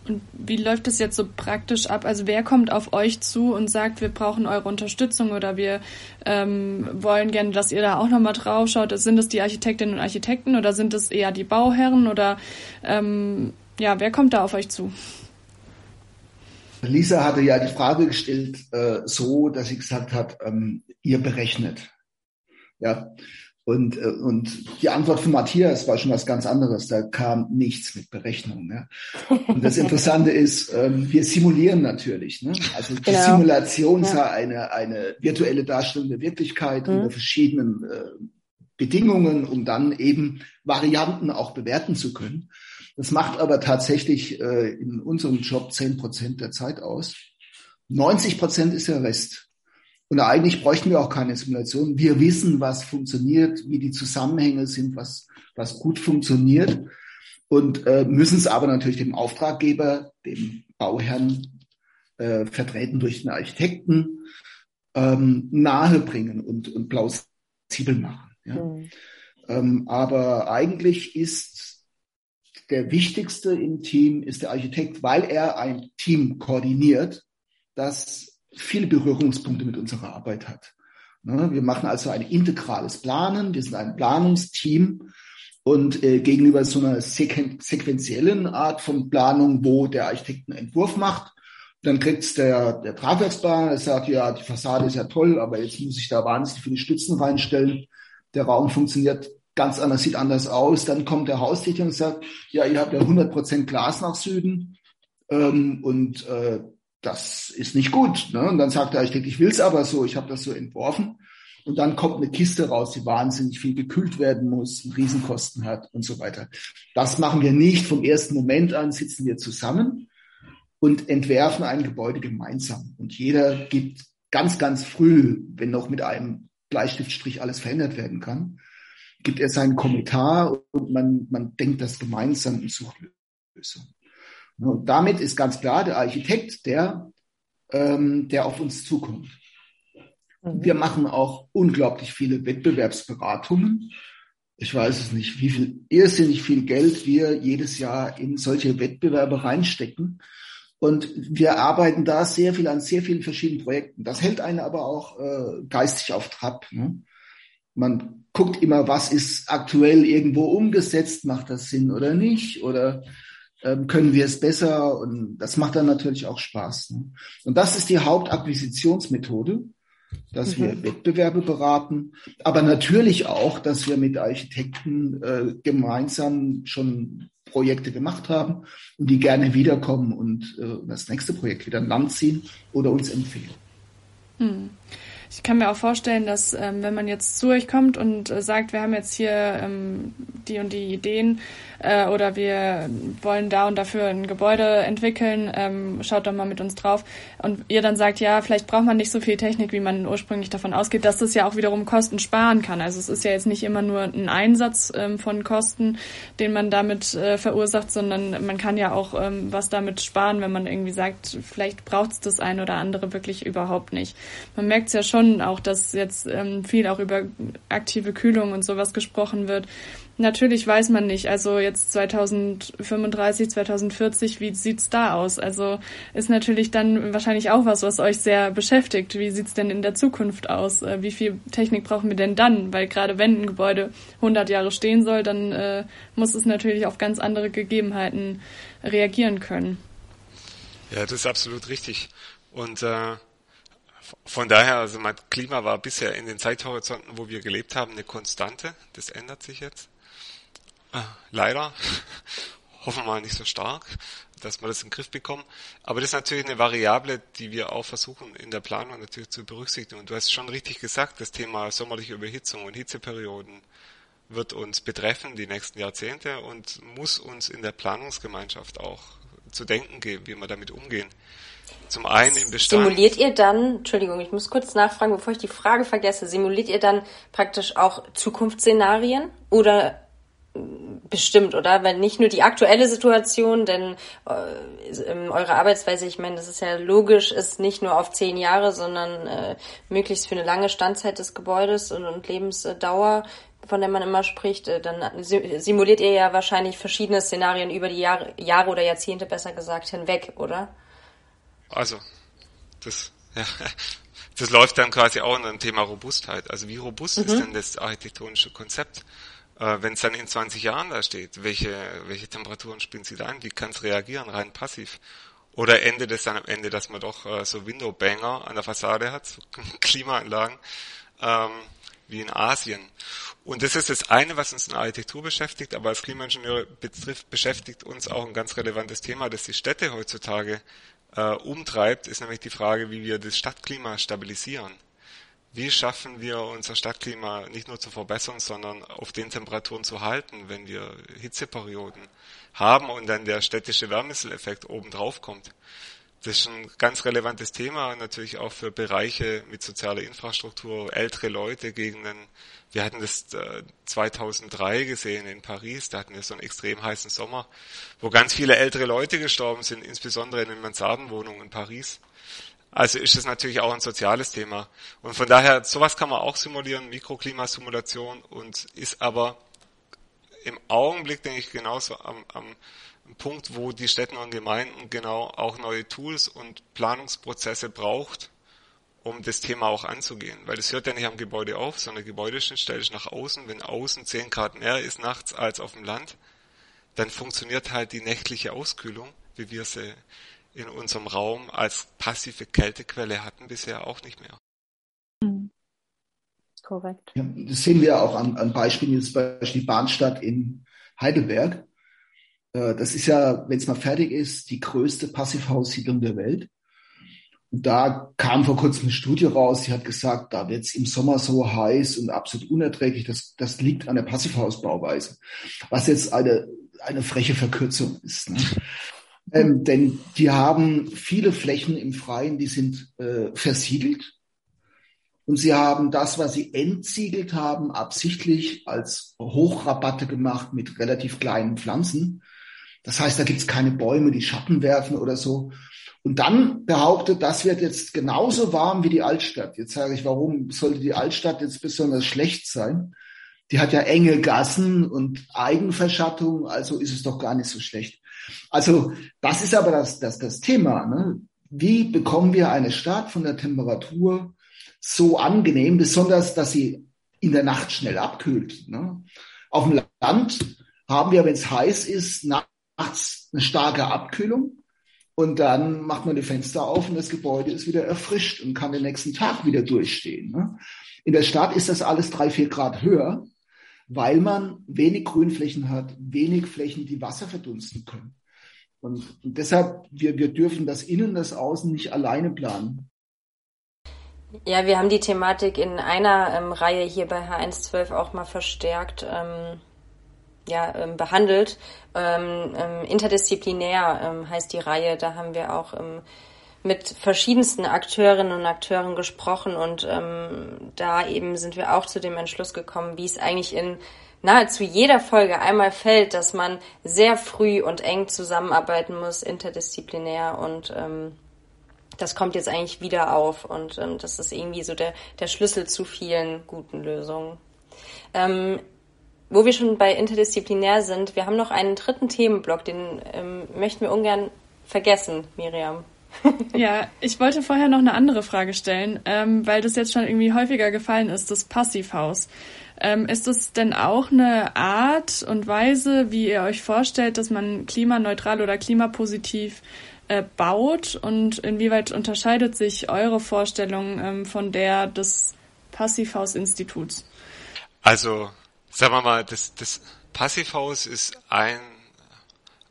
Und wie läuft das jetzt so praktisch ab? Also wer kommt auf euch zu und sagt, wir brauchen eure Unterstützung oder wir ähm, wollen gerne, dass ihr da auch nochmal drauf schaut? Sind es die Architektinnen und Architekten oder sind es eher die Bauherren oder ähm, ja, wer kommt da auf euch zu? Lisa hatte ja die Frage gestellt, äh, so, dass sie gesagt hat, ähm, ihr berechnet. Ja. Und, äh, und die Antwort von Matthias war schon was ganz anderes. Da kam nichts mit Berechnung. Ne? Und das Interessante ist, ähm, wir simulieren natürlich. Ne? Also die genau. Simulation ja. sei eine, eine virtuelle Darstellung der Wirklichkeit mhm. unter verschiedenen äh, Bedingungen, um dann eben Varianten auch bewerten zu können. Das macht aber tatsächlich äh, in unserem Job zehn Prozent der Zeit aus. 90 Prozent ist der Rest. Und eigentlich bräuchten wir auch keine Simulation. Wir wissen, was funktioniert, wie die Zusammenhänge sind, was, was gut funktioniert und äh, müssen es aber natürlich dem Auftraggeber, dem Bauherrn, äh, vertreten durch den Architekten, ähm, nahebringen und, und plausibel machen. Ja? Mhm. Ähm, aber eigentlich ist der wichtigste im Team ist der Architekt, weil er ein Team koordiniert, das viele Berührungspunkte mit unserer Arbeit hat. Ne, wir machen also ein integrales Planen, wir sind ein Planungsteam und äh, gegenüber so einer sequen sequenziellen Art von Planung, wo der Architekt einen Entwurf macht, dann kriegt's der, der Tragwerksplaner, der sagt, ja, die Fassade ist ja toll, aber jetzt muss ich da wahnsinnig viele Stützen reinstellen. Der Raum funktioniert ganz anders, sieht anders aus. Dann kommt der Haustechniker und sagt, ja, ihr habt ja 100 Prozent Glas nach Süden. Ähm, und äh, das ist nicht gut. Ne? Und dann sagt Architekt, ich will es aber so, ich habe das so entworfen. Und dann kommt eine Kiste raus, die wahnsinnig viel gekühlt werden muss, Riesenkosten hat und so weiter. Das machen wir nicht. Vom ersten Moment an sitzen wir zusammen und entwerfen ein Gebäude gemeinsam. Und jeder gibt ganz, ganz früh, wenn noch mit einem Bleistiftstrich alles verändert werden kann, gibt er seinen Kommentar und man, man denkt das gemeinsam und sucht Lösungen. Und damit ist ganz klar der Architekt, der, ähm, der auf uns zukommt. Mhm. Wir machen auch unglaublich viele Wettbewerbsberatungen. Ich weiß es nicht, wie viel irrsinnig viel Geld wir jedes Jahr in solche Wettbewerbe reinstecken. Und wir arbeiten da sehr viel an sehr vielen verschiedenen Projekten. Das hält einen aber auch äh, geistig auf Trab. Ne? Man guckt immer, was ist aktuell irgendwo umgesetzt, macht das Sinn oder nicht? Oder können wir es besser und das macht dann natürlich auch Spaß. Ne? Und das ist die Hauptakquisitionsmethode, dass mhm. wir Wettbewerbe beraten, aber natürlich auch, dass wir mit Architekten äh, gemeinsam schon Projekte gemacht haben und die gerne wiederkommen und äh, das nächste Projekt wieder an Land ziehen oder uns empfehlen. Mhm. Ich kann mir auch vorstellen, dass ähm, wenn man jetzt zu euch kommt und äh, sagt, wir haben jetzt hier ähm, die und die Ideen äh, oder wir wollen da und dafür ein Gebäude entwickeln, ähm, schaut doch mal mit uns drauf und ihr dann sagt, ja, vielleicht braucht man nicht so viel Technik, wie man ursprünglich davon ausgeht, dass das ja auch wiederum Kosten sparen kann. Also es ist ja jetzt nicht immer nur ein Einsatz ähm, von Kosten, den man damit äh, verursacht, sondern man kann ja auch ähm, was damit sparen, wenn man irgendwie sagt, vielleicht braucht es das eine oder andere wirklich überhaupt nicht. Man merkt es ja schon, schon auch, dass jetzt ähm, viel auch über aktive Kühlung und sowas gesprochen wird. Natürlich weiß man nicht. Also jetzt 2035, 2040, wie sieht's da aus? Also ist natürlich dann wahrscheinlich auch was, was euch sehr beschäftigt. Wie sieht's denn in der Zukunft aus? Äh, wie viel Technik brauchen wir denn dann? Weil gerade wenn ein Gebäude 100 Jahre stehen soll, dann äh, muss es natürlich auf ganz andere Gegebenheiten reagieren können. Ja, das ist absolut richtig. Und äh, von daher, also mein Klima war bisher in den Zeithorizonten, wo wir gelebt haben, eine Konstante. Das ändert sich jetzt. Äh, leider. Hoffen wir mal nicht so stark, dass wir das in den Griff bekommen. Aber das ist natürlich eine Variable, die wir auch versuchen in der Planung natürlich zu berücksichtigen. Und du hast schon richtig gesagt, das Thema sommerliche Überhitzung und Hitzeperioden wird uns betreffen die nächsten Jahrzehnte und muss uns in der Planungsgemeinschaft auch zu denken geben, wie wir damit umgehen. Zum einen im Bestand. Simuliert ihr dann, Entschuldigung, ich muss kurz nachfragen, bevor ich die Frage vergesse, simuliert ihr dann praktisch auch Zukunftsszenarien oder bestimmt, oder? Weil nicht nur die aktuelle Situation, denn äh, eure Arbeitsweise, ich meine, das ist ja logisch, ist nicht nur auf zehn Jahre, sondern äh, möglichst für eine lange Standzeit des Gebäudes und, und Lebensdauer von der man immer spricht, äh, dann simuliert ihr ja wahrscheinlich verschiedene Szenarien über die Jahre, Jahre oder Jahrzehnte, besser gesagt, hinweg, oder? Also, das, ja, das läuft dann quasi auch in dem Thema Robustheit. Also wie robust mhm. ist denn das architektonische Konzept? Äh, Wenn es dann in 20 Jahren da steht, welche, welche Temperaturen spielen sie da ein? Wie kann es reagieren, rein passiv? Oder endet es dann am Ende, dass man doch äh, so Window-Banger an der Fassade hat, so Klimaanlagen, ähm, wie in Asien. Und das ist das eine, was uns in der Architektur beschäftigt, aber als Klimaingenieur betrifft, beschäftigt uns auch ein ganz relevantes Thema, das die Städte heutzutage äh, umtreibt, ist nämlich die Frage, wie wir das Stadtklima stabilisieren. Wie schaffen wir unser Stadtklima nicht nur zu verbessern, sondern auf den Temperaturen zu halten, wenn wir Hitzeperioden haben und dann der städtische Wärmemitteleffekt obendrauf kommt? Das ist ein ganz relevantes Thema, natürlich auch für Bereiche mit sozialer Infrastruktur, ältere Leute, Gegenden. Wir hatten das 2003 äh, gesehen in Paris, da hatten wir so einen extrem heißen Sommer, wo ganz viele ältere Leute gestorben sind, insbesondere in den Mansardenwohnungen in Paris. Also ist es natürlich auch ein soziales Thema. Und von daher, sowas kann man auch simulieren, Mikroklimasimulation und ist aber im Augenblick, denke ich, genauso am, am Punkt, wo die Städte und Gemeinden genau auch neue Tools und Planungsprozesse braucht, um das Thema auch anzugehen. Weil es hört ja nicht am Gebäude auf, sondern Gebäudeschnittstelle ist nach außen. Wenn außen 10 Grad mehr ist nachts als auf dem Land, dann funktioniert halt die nächtliche Auskühlung, wie wir sie in unserem Raum als passive Kältequelle hatten bisher auch nicht mehr. Mhm. Korrekt. Ja, das sehen wir auch an, an Beispielen, jetzt Beispiel die Bahnstadt in Heidelberg. Äh, das ist ja, wenn es mal fertig ist, die größte Passivhaussiedlung der Welt. Und da kam vor kurzem eine Studie raus, die hat gesagt, da wird es im Sommer so heiß und absolut unerträglich. Das, das liegt an der Passivhausbauweise. Was jetzt eine, eine freche Verkürzung ist. Ne? Ähm, denn die haben viele Flächen im Freien, die sind äh, versiegelt. Und sie haben das, was sie entsiegelt haben, absichtlich als Hochrabatte gemacht mit relativ kleinen Pflanzen. Das heißt, da gibt's keine Bäume, die Schatten werfen oder so. Und dann behauptet, das wird jetzt genauso warm wie die Altstadt. Jetzt sage ich, warum sollte die Altstadt jetzt besonders schlecht sein? Die hat ja enge Gassen und Eigenverschattung, also ist es doch gar nicht so schlecht. Also das ist aber das, das, das Thema. Ne? Wie bekommen wir eine Stadt von der Temperatur so angenehm, besonders, dass sie in der Nacht schnell abkühlt. Ne? Auf dem Land haben wir, wenn es heiß ist, nachts eine starke Abkühlung und dann macht man die Fenster auf und das Gebäude ist wieder erfrischt und kann den nächsten Tag wieder durchstehen. Ne? In der Stadt ist das alles drei, vier Grad höher, weil man wenig Grünflächen hat, wenig Flächen, die Wasser verdunsten können. Und, und deshalb, wir, wir dürfen das Innen, das Außen nicht alleine planen. Ja, wir haben die Thematik in einer ähm, Reihe hier bei H112 auch mal verstärkt ähm, ja, ähm, behandelt. Ähm, ähm, interdisziplinär ähm, heißt die Reihe. Da haben wir auch mit verschiedensten Akteurinnen und Akteuren gesprochen und da eben sind wir auch zu dem Entschluss gekommen, wie es eigentlich in nahezu jeder Folge einmal fällt, dass man sehr früh und eng zusammenarbeiten muss, interdisziplinär und ähm, das kommt jetzt eigentlich wieder auf und ähm, das ist irgendwie so der, der Schlüssel zu vielen guten Lösungen. Ähm, wo wir schon bei interdisziplinär sind, wir haben noch einen dritten Themenblock, den ähm, möchten wir ungern vergessen, Miriam. ja, ich wollte vorher noch eine andere Frage stellen, ähm, weil das jetzt schon irgendwie häufiger gefallen ist, das Passivhaus. Ähm, ist es denn auch eine Art und Weise, wie ihr euch vorstellt, dass man klimaneutral oder klimapositiv äh, baut und inwieweit unterscheidet sich eure Vorstellung ähm, von der des Passivhaus-Instituts? Also, sagen wir mal, das, das Passivhaus ist ein,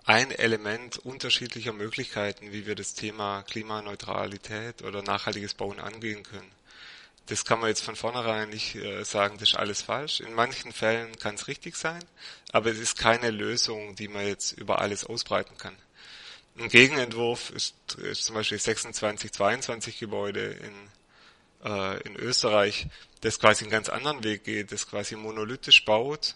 ein Element unterschiedlicher Möglichkeiten, wie wir das Thema Klimaneutralität oder nachhaltiges Bauen angehen können das kann man jetzt von vornherein nicht äh, sagen, das ist alles falsch. In manchen Fällen kann es richtig sein, aber es ist keine Lösung, die man jetzt über alles ausbreiten kann. Ein Gegenentwurf ist, ist zum Beispiel 26, 22 Gebäude in, äh, in Österreich, das quasi einen ganz anderen Weg geht, das quasi monolithisch baut,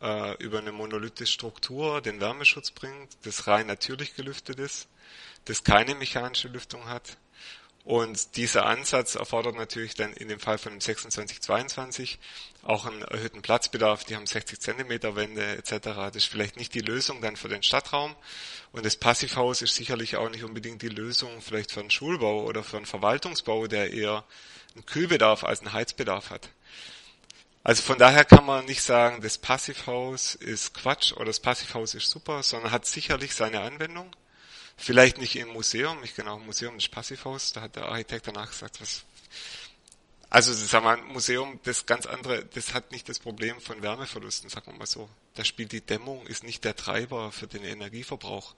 äh, über eine monolithische Struktur den Wärmeschutz bringt, das rein natürlich gelüftet ist, das keine mechanische Lüftung hat. Und dieser Ansatz erfordert natürlich dann in dem Fall von dem 2622 auch einen erhöhten Platzbedarf. Die haben 60 Zentimeter Wände etc. Das ist vielleicht nicht die Lösung dann für den Stadtraum. Und das Passivhaus ist sicherlich auch nicht unbedingt die Lösung vielleicht für einen Schulbau oder für einen Verwaltungsbau, der eher einen Kühlbedarf als einen Heizbedarf hat. Also von daher kann man nicht sagen, das Passivhaus ist Quatsch oder das Passivhaus ist super, sondern hat sicherlich seine Anwendung. Vielleicht nicht im Museum, nicht genau im Museum des Passivhaus, da hat der Architekt danach gesagt, was also sag mal, ein Museum, das ganz andere, das hat nicht das Problem von Wärmeverlusten, sagen wir mal so. Da spielt die Dämmung, ist nicht der Treiber für den Energieverbrauch.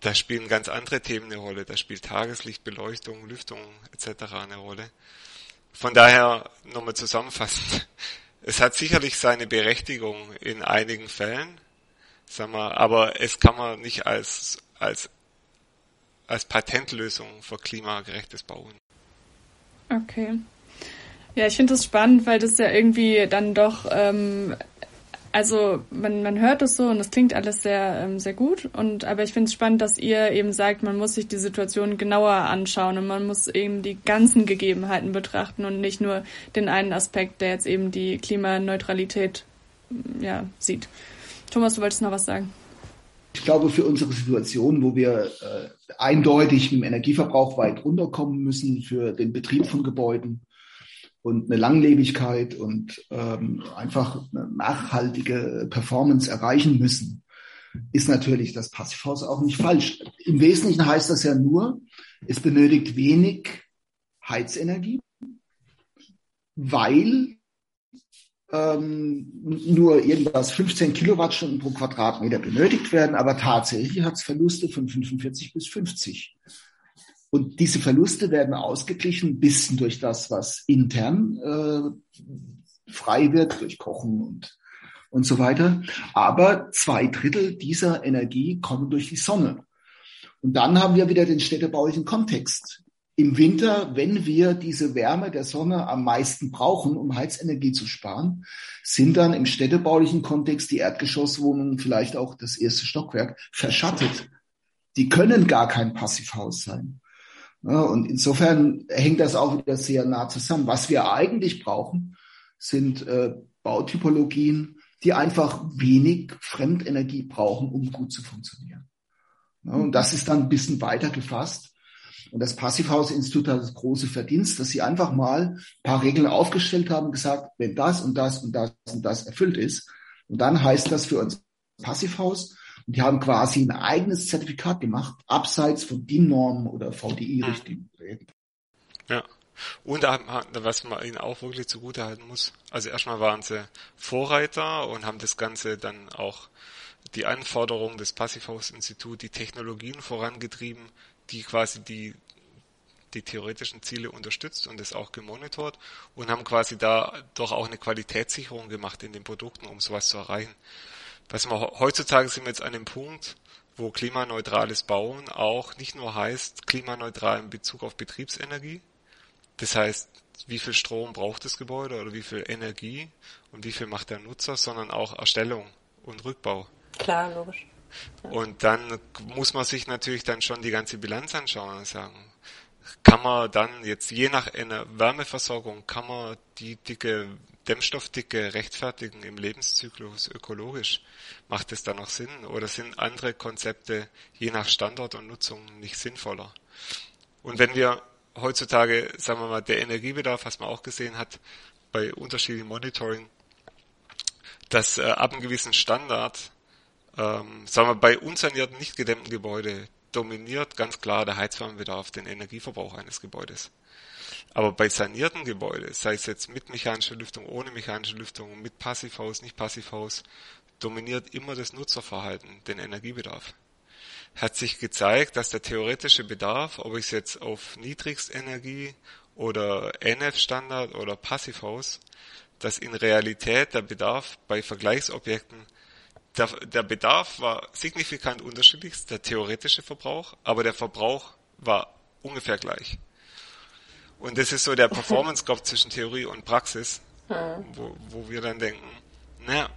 Da spielen ganz andere Themen eine Rolle. Da spielt Tageslicht, Beleuchtung, Lüftung etc. eine Rolle. Von daher nochmal zusammenfassend. Es hat sicherlich seine Berechtigung in einigen Fällen, sag mal, aber es kann man nicht als als, als Patentlösung für klimagerechtes Bauen. Okay. Ja, ich finde das spannend, weil das ja irgendwie dann doch, ähm, also man, man hört es so und es klingt alles sehr, ähm, sehr gut. Und aber ich finde es spannend, dass ihr eben sagt, man muss sich die Situation genauer anschauen und man muss eben die ganzen Gegebenheiten betrachten und nicht nur den einen Aspekt, der jetzt eben die Klimaneutralität ja, sieht. Thomas, du wolltest noch was sagen? Ich glaube, für unsere Situation, wo wir äh, eindeutig mit dem Energieverbrauch weit runterkommen müssen für den Betrieb von Gebäuden und eine Langlebigkeit und ähm, einfach eine nachhaltige Performance erreichen müssen, ist natürlich das Passivhaus auch nicht falsch. Im Wesentlichen heißt das ja nur, es benötigt wenig Heizenergie, weil ähm, nur irgendwas 15 Kilowattstunden pro Quadratmeter benötigt werden, aber tatsächlich hat es Verluste von 45 bis 50. Und diese Verluste werden ausgeglichen, ein bisschen durch das, was intern äh, frei wird, durch Kochen und, und so weiter. Aber zwei Drittel dieser Energie kommen durch die Sonne. Und dann haben wir wieder den städtebaulichen Kontext im Winter, wenn wir diese Wärme der Sonne am meisten brauchen, um Heizenergie zu sparen, sind dann im städtebaulichen Kontext die Erdgeschosswohnungen, vielleicht auch das erste Stockwerk, verschattet. Die können gar kein Passivhaus sein. Und insofern hängt das auch wieder sehr nah zusammen. Was wir eigentlich brauchen, sind äh, Bautypologien, die einfach wenig Fremdenergie brauchen, um gut zu funktionieren. Und das ist dann ein bisschen weiter gefasst. Und das Passivhaus-Institut hat das große Verdienst, dass sie einfach mal ein paar Regeln aufgestellt haben und gesagt, wenn das und das und das und das erfüllt ist, und dann heißt das für uns Passivhaus. Und die haben quasi ein eigenes Zertifikat gemacht, abseits von DIN-Normen oder VDI-Richtlinien. Ja. Und was man ihnen auch wirklich zugutehalten muss, also erstmal waren sie Vorreiter und haben das Ganze dann auch die Anforderungen des Passivhaus-Instituts, die Technologien vorangetrieben, die quasi die, die theoretischen Ziele unterstützt und es auch gemonitort und haben quasi da doch auch eine Qualitätssicherung gemacht in den Produkten, um sowas zu erreichen. Was man heutzutage sind wir jetzt an dem Punkt, wo klimaneutrales Bauen auch nicht nur heißt klimaneutral in Bezug auf Betriebsenergie, das heißt, wie viel Strom braucht das Gebäude oder wie viel Energie und wie viel macht der Nutzer, sondern auch Erstellung und Rückbau. Klar, logisch. Und dann muss man sich natürlich dann schon die ganze Bilanz anschauen und sagen, kann man dann jetzt je nach einer Wärmeversorgung, kann man die dicke Dämmstoffdicke rechtfertigen im Lebenszyklus ökologisch? Macht es da noch Sinn? Oder sind andere Konzepte je nach Standort und Nutzung nicht sinnvoller? Und wenn wir heutzutage, sagen wir mal, der Energiebedarf, was man auch gesehen hat bei unterschiedlichen Monitoring, dass äh, ab einem gewissen Standard ähm, sagen wir, bei unsanierten, nicht gedämmten Gebäude dominiert ganz klar der Heizwärmebedarf den Energieverbrauch eines Gebäudes. Aber bei sanierten Gebäuden, sei es jetzt mit mechanischer Lüftung, ohne mechanische Lüftung, mit Passivhaus, nicht Passivhaus, dominiert immer das Nutzerverhalten, den Energiebedarf. Hat sich gezeigt, dass der theoretische Bedarf, ob ich es jetzt auf Niedrigstenergie oder NF-Standard oder Passivhaus, dass in Realität der Bedarf bei Vergleichsobjekten der, der Bedarf war signifikant unterschiedlich, der theoretische Verbrauch, aber der Verbrauch war ungefähr gleich. Und das ist so der Performance Gap zwischen Theorie und Praxis, wo, wo wir dann denken, naja,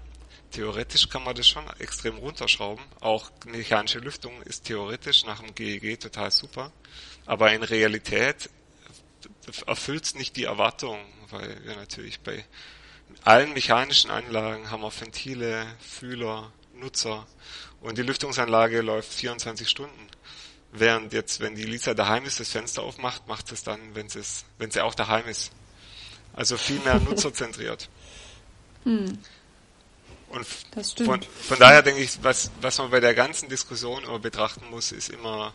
theoretisch kann man das schon extrem runterschrauben. Auch mechanische Lüftung ist theoretisch nach dem GEG total super. Aber in Realität erfüllt es nicht die Erwartungen, weil wir natürlich bei allen mechanischen Anlagen haben wir Ventile, Fühler, Nutzer und die Lüftungsanlage läuft 24 Stunden. Während jetzt, wenn die Lisa daheim ist, das Fenster aufmacht, macht es dann, wenn sie wenn sie auch daheim ist. Also viel mehr nutzerzentriert. Hm. Und von, von daher denke ich, was, was man bei der ganzen Diskussion immer betrachten muss, ist immer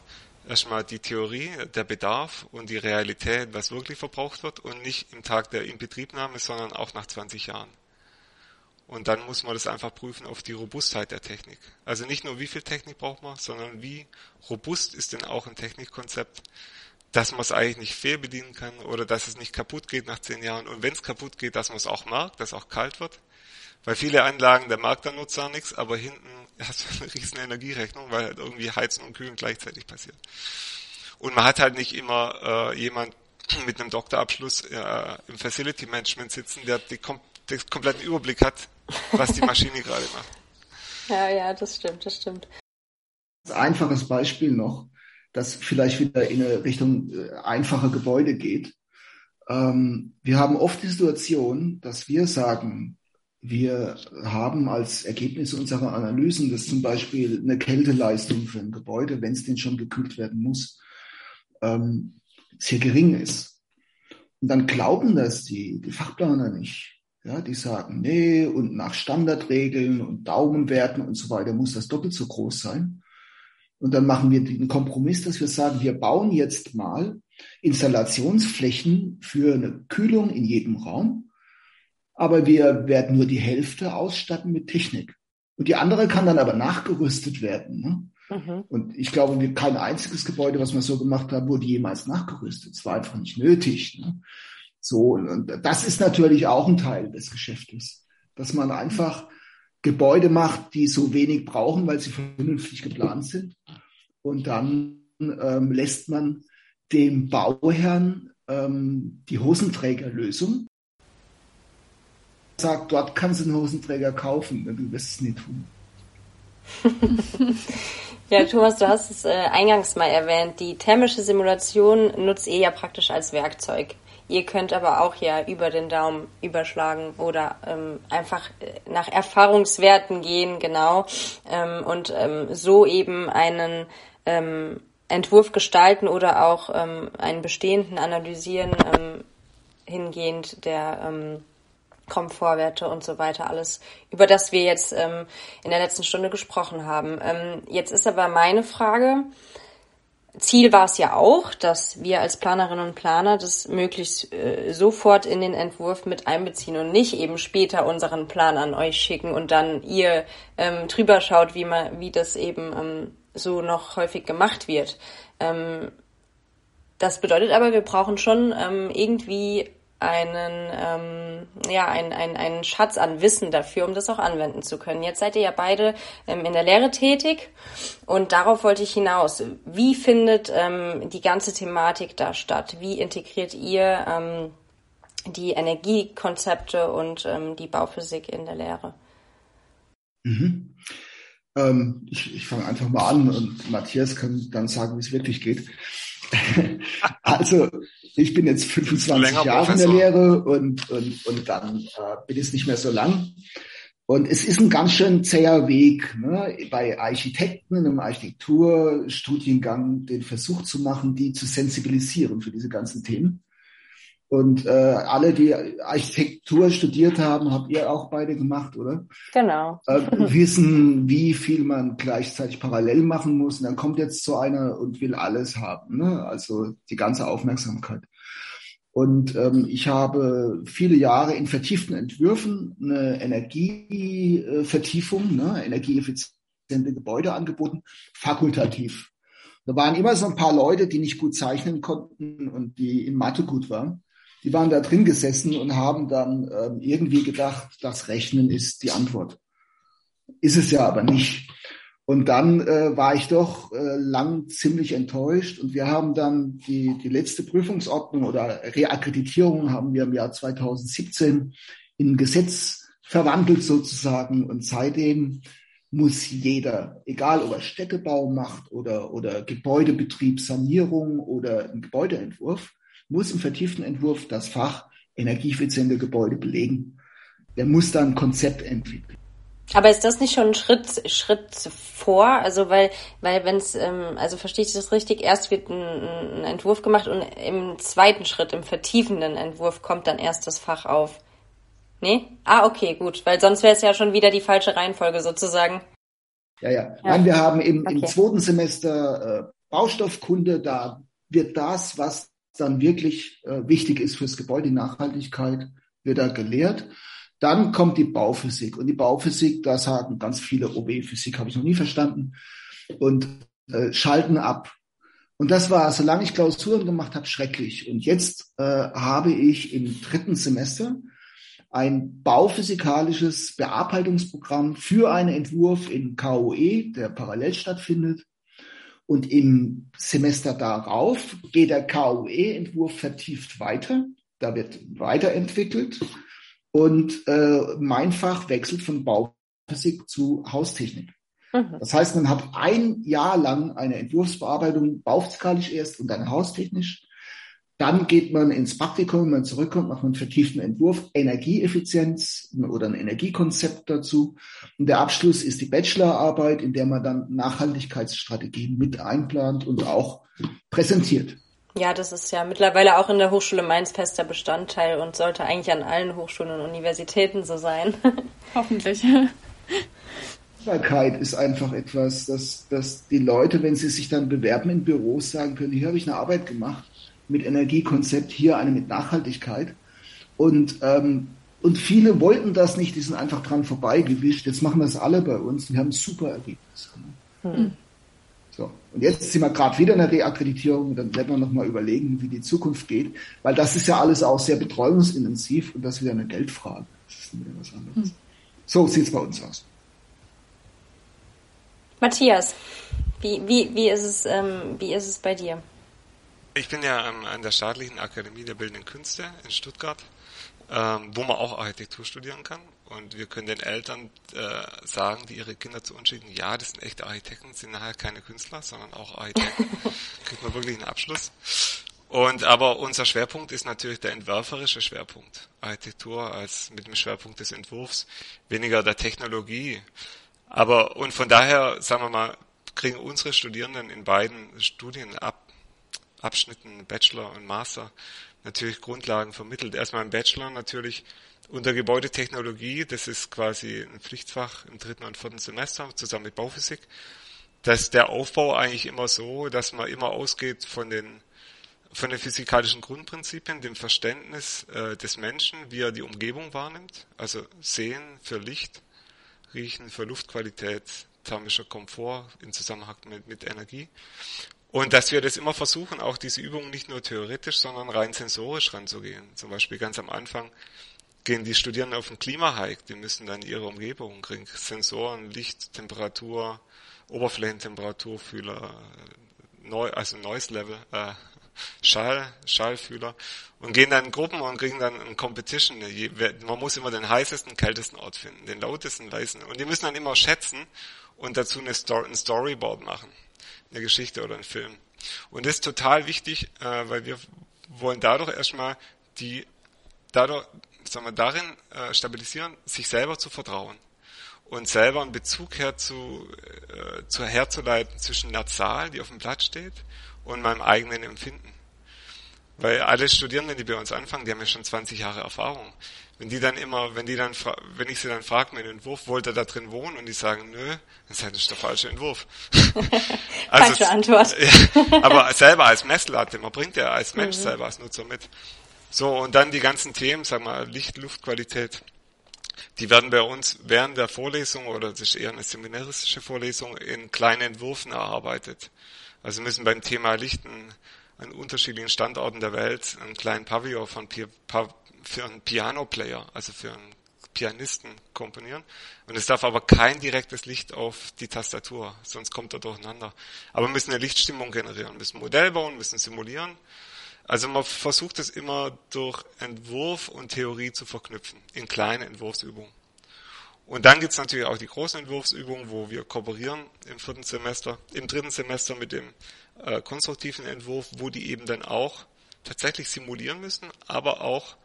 erstmal die Theorie, der Bedarf und die Realität, was wirklich verbraucht wird und nicht im Tag der Inbetriebnahme, sondern auch nach 20 Jahren. Und dann muss man das einfach prüfen auf die Robustheit der Technik. Also nicht nur wie viel Technik braucht man, sondern wie robust ist denn auch ein Technikkonzept, dass man es eigentlich nicht fehlbedienen kann oder dass es nicht kaputt geht nach 10 Jahren. Und wenn es kaputt geht, dass man es auch merkt, dass es auch kalt wird. Weil viele Anlagen, der merkt der Nutzer nichts, aber hinten hast du eine riesen Energierechnung, weil halt irgendwie Heizen und Kühlen gleichzeitig passiert. Und man hat halt nicht immer äh, jemand mit einem Doktorabschluss äh, im Facility Management sitzen, der die kom den kompletten Überblick hat, was die Maschine gerade macht. Ja, ja, das stimmt, das stimmt. Ein einfaches Beispiel noch, das vielleicht wieder in eine Richtung äh, einfache Gebäude geht. Ähm, wir haben oft die Situation, dass wir sagen, wir haben als Ergebnis unserer Analysen, dass zum Beispiel eine Kälteleistung für ein Gebäude, wenn es denn schon gekühlt werden muss, ähm, sehr gering ist. Und dann glauben das die, die Fachplaner nicht. Ja, die sagen, nee, und nach Standardregeln und Daumenwerten und so weiter muss das doppelt so groß sein. Und dann machen wir den Kompromiss, dass wir sagen, wir bauen jetzt mal Installationsflächen für eine Kühlung in jedem Raum aber wir werden nur die Hälfte ausstatten mit Technik. Und die andere kann dann aber nachgerüstet werden. Ne? Mhm. Und ich glaube, wir kein einziges Gebäude, was wir so gemacht haben, wurde jemals nachgerüstet. Es war einfach nicht nötig. Ne? So, und das ist natürlich auch ein Teil des Geschäftes, dass man einfach Gebäude macht, die so wenig brauchen, weil sie vernünftig geplant sind. Und dann ähm, lässt man dem Bauherrn ähm, die Hosenträgerlösung sagt, dort kannst du einen Hosenträger kaufen, du wirst es nicht tun. ja, Thomas, du hast es äh, eingangs mal erwähnt. Die thermische Simulation nutzt ihr ja praktisch als Werkzeug. Ihr könnt aber auch ja über den Daumen überschlagen oder ähm, einfach äh, nach Erfahrungswerten gehen, genau, ähm, und ähm, so eben einen ähm, Entwurf gestalten oder auch ähm, einen bestehenden analysieren ähm, hingehend der Komfortwerte und so weiter, alles, über das wir jetzt ähm, in der letzten Stunde gesprochen haben. Ähm, jetzt ist aber meine Frage, Ziel war es ja auch, dass wir als Planerinnen und Planer das möglichst äh, sofort in den Entwurf mit einbeziehen und nicht eben später unseren Plan an euch schicken und dann ihr ähm, drüber schaut, wie man, wie das eben ähm, so noch häufig gemacht wird. Ähm, das bedeutet aber, wir brauchen schon ähm, irgendwie einen, ähm, ja, einen, einen, einen Schatz an Wissen dafür, um das auch anwenden zu können. Jetzt seid ihr ja beide ähm, in der Lehre tätig und darauf wollte ich hinaus. Wie findet ähm, die ganze Thematik da statt? Wie integriert ihr ähm, die Energiekonzepte und ähm, die Bauphysik in der Lehre? Mhm. Ähm, ich ich fange einfach mal an und Matthias kann dann sagen, wie es wirklich geht. also ich bin jetzt 25 Jahre in der Lehre und, und, und dann äh, bin ich nicht mehr so lang. Und es ist ein ganz schön zäher Weg, ne? bei Architekten einem Architekturstudiengang den Versuch zu machen, die zu sensibilisieren für diese ganzen Themen. Und äh, alle, die Architektur studiert haben, habt ihr auch beide gemacht, oder? Genau. Äh, wissen, wie viel man gleichzeitig parallel machen muss. Und dann kommt jetzt so einer und will alles haben, ne? also die ganze Aufmerksamkeit. Und ähm, ich habe viele Jahre in vertieften Entwürfen eine Energievertiefung, ne? energieeffiziente Gebäude angeboten, fakultativ. Da waren immer so ein paar Leute, die nicht gut zeichnen konnten und die in Mathe gut waren die waren da drin gesessen und haben dann ähm, irgendwie gedacht, das Rechnen ist die Antwort. Ist es ja aber nicht. Und dann äh, war ich doch äh, lang ziemlich enttäuscht und wir haben dann die, die letzte Prüfungsordnung oder Reakkreditierung haben wir im Jahr 2017 in Gesetz verwandelt sozusagen. Und seitdem muss jeder, egal ob er Städtebau macht oder, oder Gebäudebetrieb, Sanierung oder einen Gebäudeentwurf, muss im vertieften Entwurf das Fach energieeffiziente Gebäude belegen. Der muss dann ein Konzept entwickeln. Aber ist das nicht schon ein Schritt, Schritt vor? Also weil, weil wenn es, ähm, also verstehe ich das richtig, erst wird ein, ein Entwurf gemacht und im zweiten Schritt, im vertiefenden Entwurf, kommt dann erst das Fach auf. Nee? Ah, okay, gut, weil sonst wäre es ja schon wieder die falsche Reihenfolge sozusagen. Ja, ja. ja. Nein, wir haben im, okay. im zweiten Semester äh, Baustoffkunde, da wird das, was dann wirklich äh, wichtig ist fürs Gebäude, die Nachhaltigkeit, wird da gelehrt. Dann kommt die Bauphysik. Und die Bauphysik, da sagen ganz viele, OB-Physik habe ich noch nie verstanden. Und äh, schalten ab. Und das war, solange ich Klausuren gemacht habe, schrecklich. Und jetzt äh, habe ich im dritten Semester ein bauphysikalisches Bearbeitungsprogramm für einen Entwurf in KOE, der parallel stattfindet. Und im Semester darauf geht der KOE-Entwurf vertieft weiter. Da wird weiterentwickelt. Und äh, mein Fach wechselt von Bauphysik zu Haustechnik. Mhm. Das heißt, man hat ein Jahr lang eine Entwurfsbearbeitung bauphysikalisch erst und dann haustechnisch. Dann geht man ins Praktikum, wenn man zurückkommt, macht man einen vertieften Entwurf, Energieeffizienz oder ein Energiekonzept dazu. Und der Abschluss ist die Bachelorarbeit, in der man dann Nachhaltigkeitsstrategien mit einplant und auch präsentiert. Ja, das ist ja mittlerweile auch in der Hochschule Mainz fester Bestandteil und sollte eigentlich an allen Hochschulen und Universitäten so sein. Hoffentlich. Sichtbarkeit ist einfach etwas, dass, dass die Leute, wenn sie sich dann bewerben in Büros, sagen können, hier habe ich eine Arbeit gemacht mit Energiekonzept, hier eine mit Nachhaltigkeit. Und, ähm, und viele wollten das nicht, die sind einfach dran vorbeigewischt. Jetzt machen das alle bei uns und wir haben super Ergebnisse. Hm. So, und jetzt sind wir gerade wieder in der Reakkreditierung, dann werden wir nochmal überlegen, wie die Zukunft geht, weil das ist ja alles auch sehr betreuungsintensiv und das ist wieder eine Geldfrage. Das ist wieder was anderes. Hm. So sieht es bei uns aus. Matthias, wie, wie, wie, ist es, ähm, wie ist es bei dir? Ich bin ja ähm, an der Staatlichen Akademie der Bildenden Künste in Stuttgart, ähm, wo man auch Architektur studieren kann. Und wir können den Eltern äh, sagen, die ihre Kinder zu uns schicken, ja, das sind echte Architekten, sind nachher keine Künstler, sondern auch Architekten. Kriegt man wirklich einen Abschluss. Und aber unser Schwerpunkt ist natürlich der entwerferische Schwerpunkt. Architektur als mit dem Schwerpunkt des Entwurfs, weniger der Technologie. Aber und von daher, sagen wir mal, kriegen unsere Studierenden in beiden Studien ab Abschnitten, Bachelor und Master, natürlich Grundlagen vermittelt. Erstmal im Bachelor natürlich unter Gebäudetechnologie, das ist quasi ein Pflichtfach im dritten und vierten Semester zusammen mit Bauphysik. Da ist der Aufbau eigentlich immer so, dass man immer ausgeht von den von den physikalischen Grundprinzipien, dem Verständnis äh, des Menschen, wie er die Umgebung wahrnimmt, also Sehen für Licht, Riechen für Luftqualität, thermischer Komfort in Zusammenhang mit, mit Energie und dass wir das immer versuchen, auch diese Übungen nicht nur theoretisch, sondern rein sensorisch ranzugehen. Zum Beispiel ganz am Anfang gehen die Studierenden auf den Klimahike, die müssen dann ihre Umgebung kriegen. Sensoren, Licht, Temperatur, Oberflächentemperaturfühler, neu, also Noise Level, äh, Schall, Schallfühler und gehen dann in Gruppen und kriegen dann ein Competition. Man muss immer den heißesten, kältesten Ort finden, den lautesten, leisen. Und die müssen dann immer schätzen und dazu eine Story, ein Storyboard machen eine Geschichte oder ein Film. Und das ist total wichtig, äh, weil wir wollen dadurch erstmal die, dadurch, sagen wir, darin äh, stabilisieren, sich selber zu vertrauen und selber einen Bezug herzu, äh, zu, herzuleiten zwischen der Zahl, die auf dem Blatt steht, und meinem eigenen Empfinden. Weil alle Studierenden, die bei uns anfangen, die haben ja schon 20 Jahre Erfahrung. Wenn die dann immer, wenn die dann, wenn ich sie dann frage dem Entwurf, wollt ihr da drin wohnen? Und die sagen, nö, das ist der falsche Entwurf. also, Falsche Antwort. ja, aber selber als Messlatte, man bringt ja als Mensch mhm. selber als Nutzer mit. So, und dann die ganzen Themen, sag mal, Licht, Luftqualität, die werden bei uns während der Vorlesung, oder das ist eher eine seminaristische Vorlesung, in kleinen Entwürfen erarbeitet. Also müssen beim Thema Lichten an unterschiedlichen Standorten der Welt einen kleinen Pavillon von für einen Piano-Player, also für einen Pianisten komponieren. Und es darf aber kein direktes Licht auf die Tastatur, sonst kommt er durcheinander. Aber wir müssen eine Lichtstimmung generieren, müssen Modell bauen, müssen simulieren. Also man versucht es immer durch Entwurf und Theorie zu verknüpfen, in kleine Entwurfsübungen. Und dann gibt's natürlich auch die großen Entwurfsübungen, wo wir kooperieren im vierten Semester, im dritten Semester mit dem äh, konstruktiven Entwurf, wo die eben dann auch tatsächlich simulieren müssen, aber auch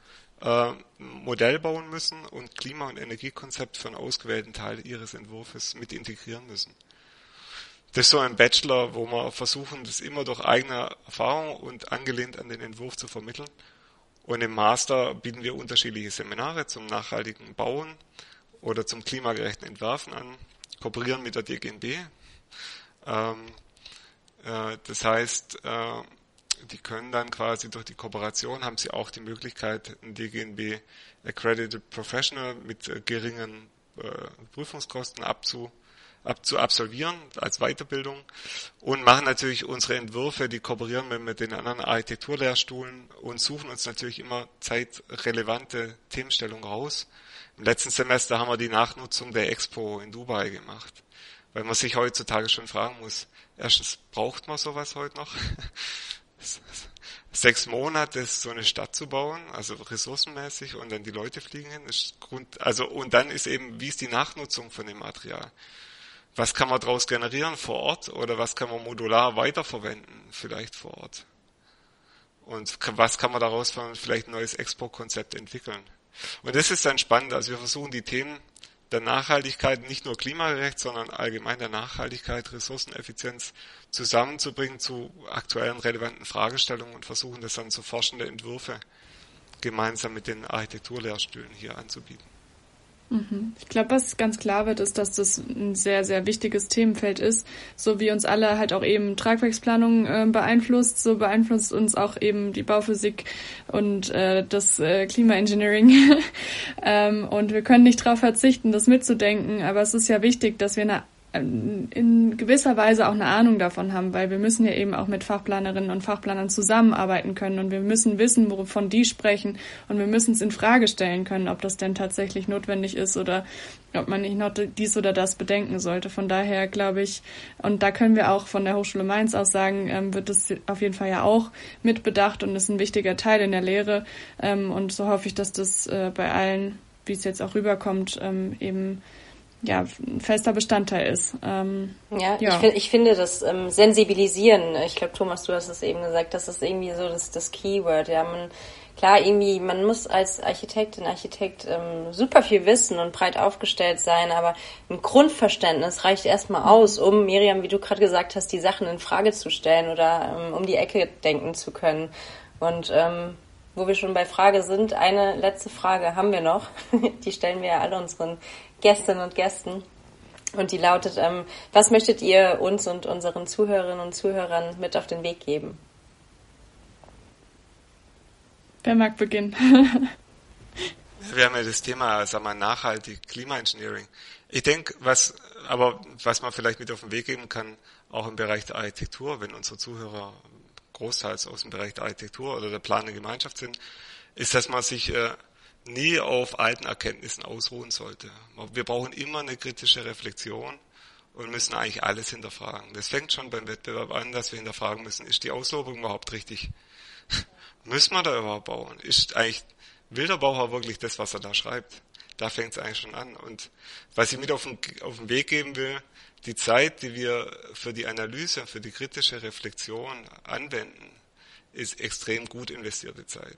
äh, Modell bauen müssen und Klima- und Energiekonzept für einen ausgewählten Teil ihres Entwurfs mit integrieren müssen. Das ist so ein Bachelor, wo wir versuchen, das immer durch eigene Erfahrung und angelehnt an den Entwurf zu vermitteln. Und im Master bieten wir unterschiedliche Seminare zum nachhaltigen Bauen oder zum klimagerechten Entwerfen an, kooperieren mit der DGNB. Ähm, äh, das heißt, äh, die können dann quasi durch die Kooperation haben sie auch die Möglichkeit, ein DGNB Accredited Professional mit äh, geringen äh, Prüfungskosten abzu, ab, zu absolvieren als Weiterbildung und machen natürlich unsere Entwürfe, die kooperieren wir mit den anderen Architekturlehrstuhlen und suchen uns natürlich immer zeitrelevante Themenstellungen raus. Im letzten Semester haben wir die Nachnutzung der Expo in Dubai gemacht, weil man sich heutzutage schon fragen muss, erstens braucht man sowas heute noch? sechs Monate so eine Stadt zu bauen, also ressourcenmäßig und dann die Leute fliegen hin, ist Grund, also und dann ist eben, wie ist die Nachnutzung von dem Material? Was kann man daraus generieren vor Ort oder was kann man modular weiterverwenden, vielleicht vor Ort? Und was kann man daraus vielleicht ein neues Expo-Konzept entwickeln? Und das ist dann spannend. Also wir versuchen die Themen der Nachhaltigkeit, nicht nur klimagerecht, sondern allgemein der Nachhaltigkeit, Ressourceneffizienz zusammenzubringen zu aktuellen relevanten Fragestellungen und versuchen das dann zu forschende Entwürfe gemeinsam mit den Architekturlehrstühlen hier anzubieten. Mhm. Ich glaube, was ganz klar wird, ist, dass das ein sehr, sehr wichtiges Themenfeld ist. So wie uns alle halt auch eben Tragwerksplanung äh, beeinflusst, so beeinflusst uns auch eben die Bauphysik und äh, das äh, Klimaengineering. ähm, und wir können nicht darauf verzichten, das mitzudenken. Aber es ist ja wichtig, dass wir eine in gewisser Weise auch eine Ahnung davon haben, weil wir müssen ja eben auch mit Fachplanerinnen und Fachplanern zusammenarbeiten können und wir müssen wissen, wovon die sprechen und wir müssen es in Frage stellen können, ob das denn tatsächlich notwendig ist oder ob man nicht noch dies oder das bedenken sollte. Von daher glaube ich, und da können wir auch von der Hochschule Mainz aus sagen, ähm, wird es auf jeden Fall ja auch mitbedacht und ist ein wichtiger Teil in der Lehre. Ähm, und so hoffe ich, dass das äh, bei allen, wie es jetzt auch rüberkommt, ähm, eben ja, ein fester Bestandteil ist. Ähm, ja, ja. Ich, find, ich finde das ähm, Sensibilisieren, ich glaube, Thomas, du hast es eben gesagt, das ist irgendwie so das, das Keyword. Ja, man, klar, irgendwie, man muss als Architektin, Architekt ähm, super viel wissen und breit aufgestellt sein, aber ein Grundverständnis reicht erstmal aus, um, Miriam, wie du gerade gesagt hast, die Sachen in Frage zu stellen oder ähm, um die Ecke denken zu können. Und ähm, wo wir schon bei Frage sind, eine letzte Frage haben wir noch. Die stellen wir ja alle unseren Gästinnen und Gästen. Und die lautet, ähm, was möchtet ihr uns und unseren Zuhörerinnen und Zuhörern mit auf den Weg geben? Wer mag beginnen? Wir haben ja das Thema, sagen wir, nachhaltig Klimaengineering. Ich denke, was, aber was man vielleicht mit auf den Weg geben kann, auch im Bereich der Architektur, wenn unsere Zuhörer großteils aus dem Bereich der Architektur oder der planenden Gemeinschaft sind, ist, dass man sich äh, nie auf alten Erkenntnissen ausruhen sollte. Wir brauchen immer eine kritische Reflexion und müssen eigentlich alles hinterfragen. Das fängt schon beim Wettbewerb an, dass wir hinterfragen müssen, ist die Auslobung überhaupt richtig? müssen wir da überhaupt bauen? Ist eigentlich, will der Bauherr wirklich das, was er da schreibt? Da fängt es eigentlich schon an. Und was ich mit auf den, auf den Weg geben will, die Zeit, die wir für die Analyse, für die kritische Reflexion anwenden, ist extrem gut investierte Zeit.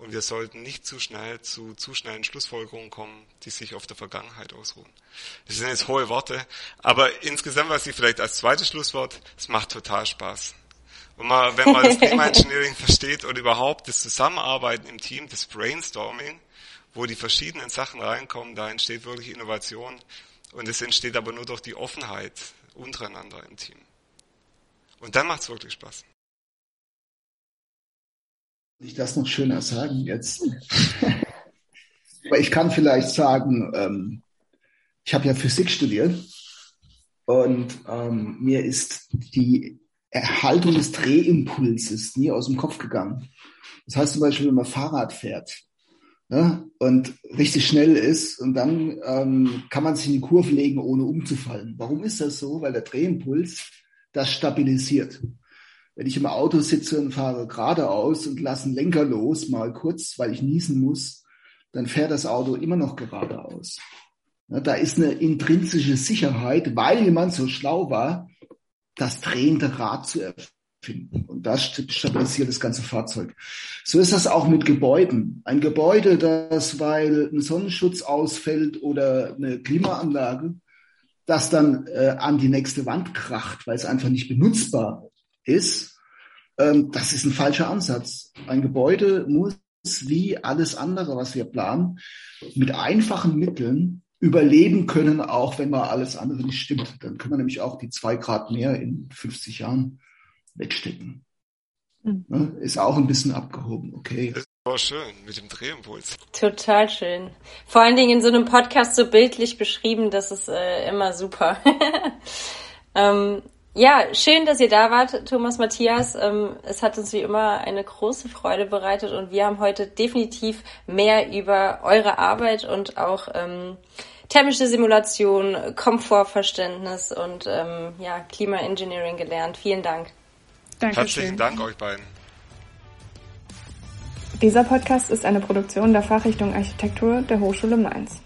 Und wir sollten nicht zu schnell zu zu schnellen Schlussfolgerungen kommen, die sich auf der Vergangenheit ausruhen. Das sind jetzt hohe Worte, aber insgesamt, was ich vielleicht als zweites Schlusswort, es macht total Spaß. Und man, wenn man das Thema Engineering versteht und überhaupt das Zusammenarbeiten im Team, das Brainstorming, wo die verschiedenen Sachen reinkommen, da entsteht wirklich Innovation. Und es entsteht aber nur durch die Offenheit untereinander im Team. Und dann macht es wirklich Spaß ich das noch schöner sagen jetzt. Aber ich kann vielleicht sagen, ähm, ich habe ja Physik studiert und ähm, mir ist die Erhaltung des Drehimpulses nie aus dem Kopf gegangen. Das heißt zum Beispiel, wenn man Fahrrad fährt ne, und richtig schnell ist und dann ähm, kann man sich in die Kurve legen, ohne umzufallen. Warum ist das so? Weil der Drehimpuls das stabilisiert. Wenn ich im Auto sitze und fahre geradeaus und lasse einen Lenker los, mal kurz, weil ich niesen muss, dann fährt das Auto immer noch geradeaus. Da ist eine intrinsische Sicherheit, weil jemand so schlau war, das drehende Rad zu erfinden. Und das stabilisiert das ganze Fahrzeug. So ist das auch mit Gebäuden. Ein Gebäude, das, weil ein Sonnenschutz ausfällt oder eine Klimaanlage, das dann äh, an die nächste Wand kracht, weil es einfach nicht benutzbar ist, ähm, das ist ein falscher Ansatz. Ein Gebäude muss wie alles andere, was wir planen, mit einfachen Mitteln überleben können, auch wenn mal alles andere nicht stimmt. Dann können wir nämlich auch die zwei Grad mehr in 50 Jahren wegstecken. Mhm. Ist auch ein bisschen abgehoben, okay. Das war schön mit dem Drehimpuls. Total schön. Vor allen Dingen in so einem Podcast so bildlich beschrieben, das ist äh, immer super. ähm, ja, schön, dass ihr da wart, Thomas Matthias. Ähm, es hat uns wie immer eine große Freude bereitet und wir haben heute definitiv mehr über eure Arbeit und auch ähm, thermische Simulation, Komfortverständnis und ähm, ja, Klimaengineering gelernt. Vielen Dank. Dankeschön. Herzlichen Dank euch beiden. Dieser Podcast ist eine Produktion der Fachrichtung Architektur der Hochschule Mainz.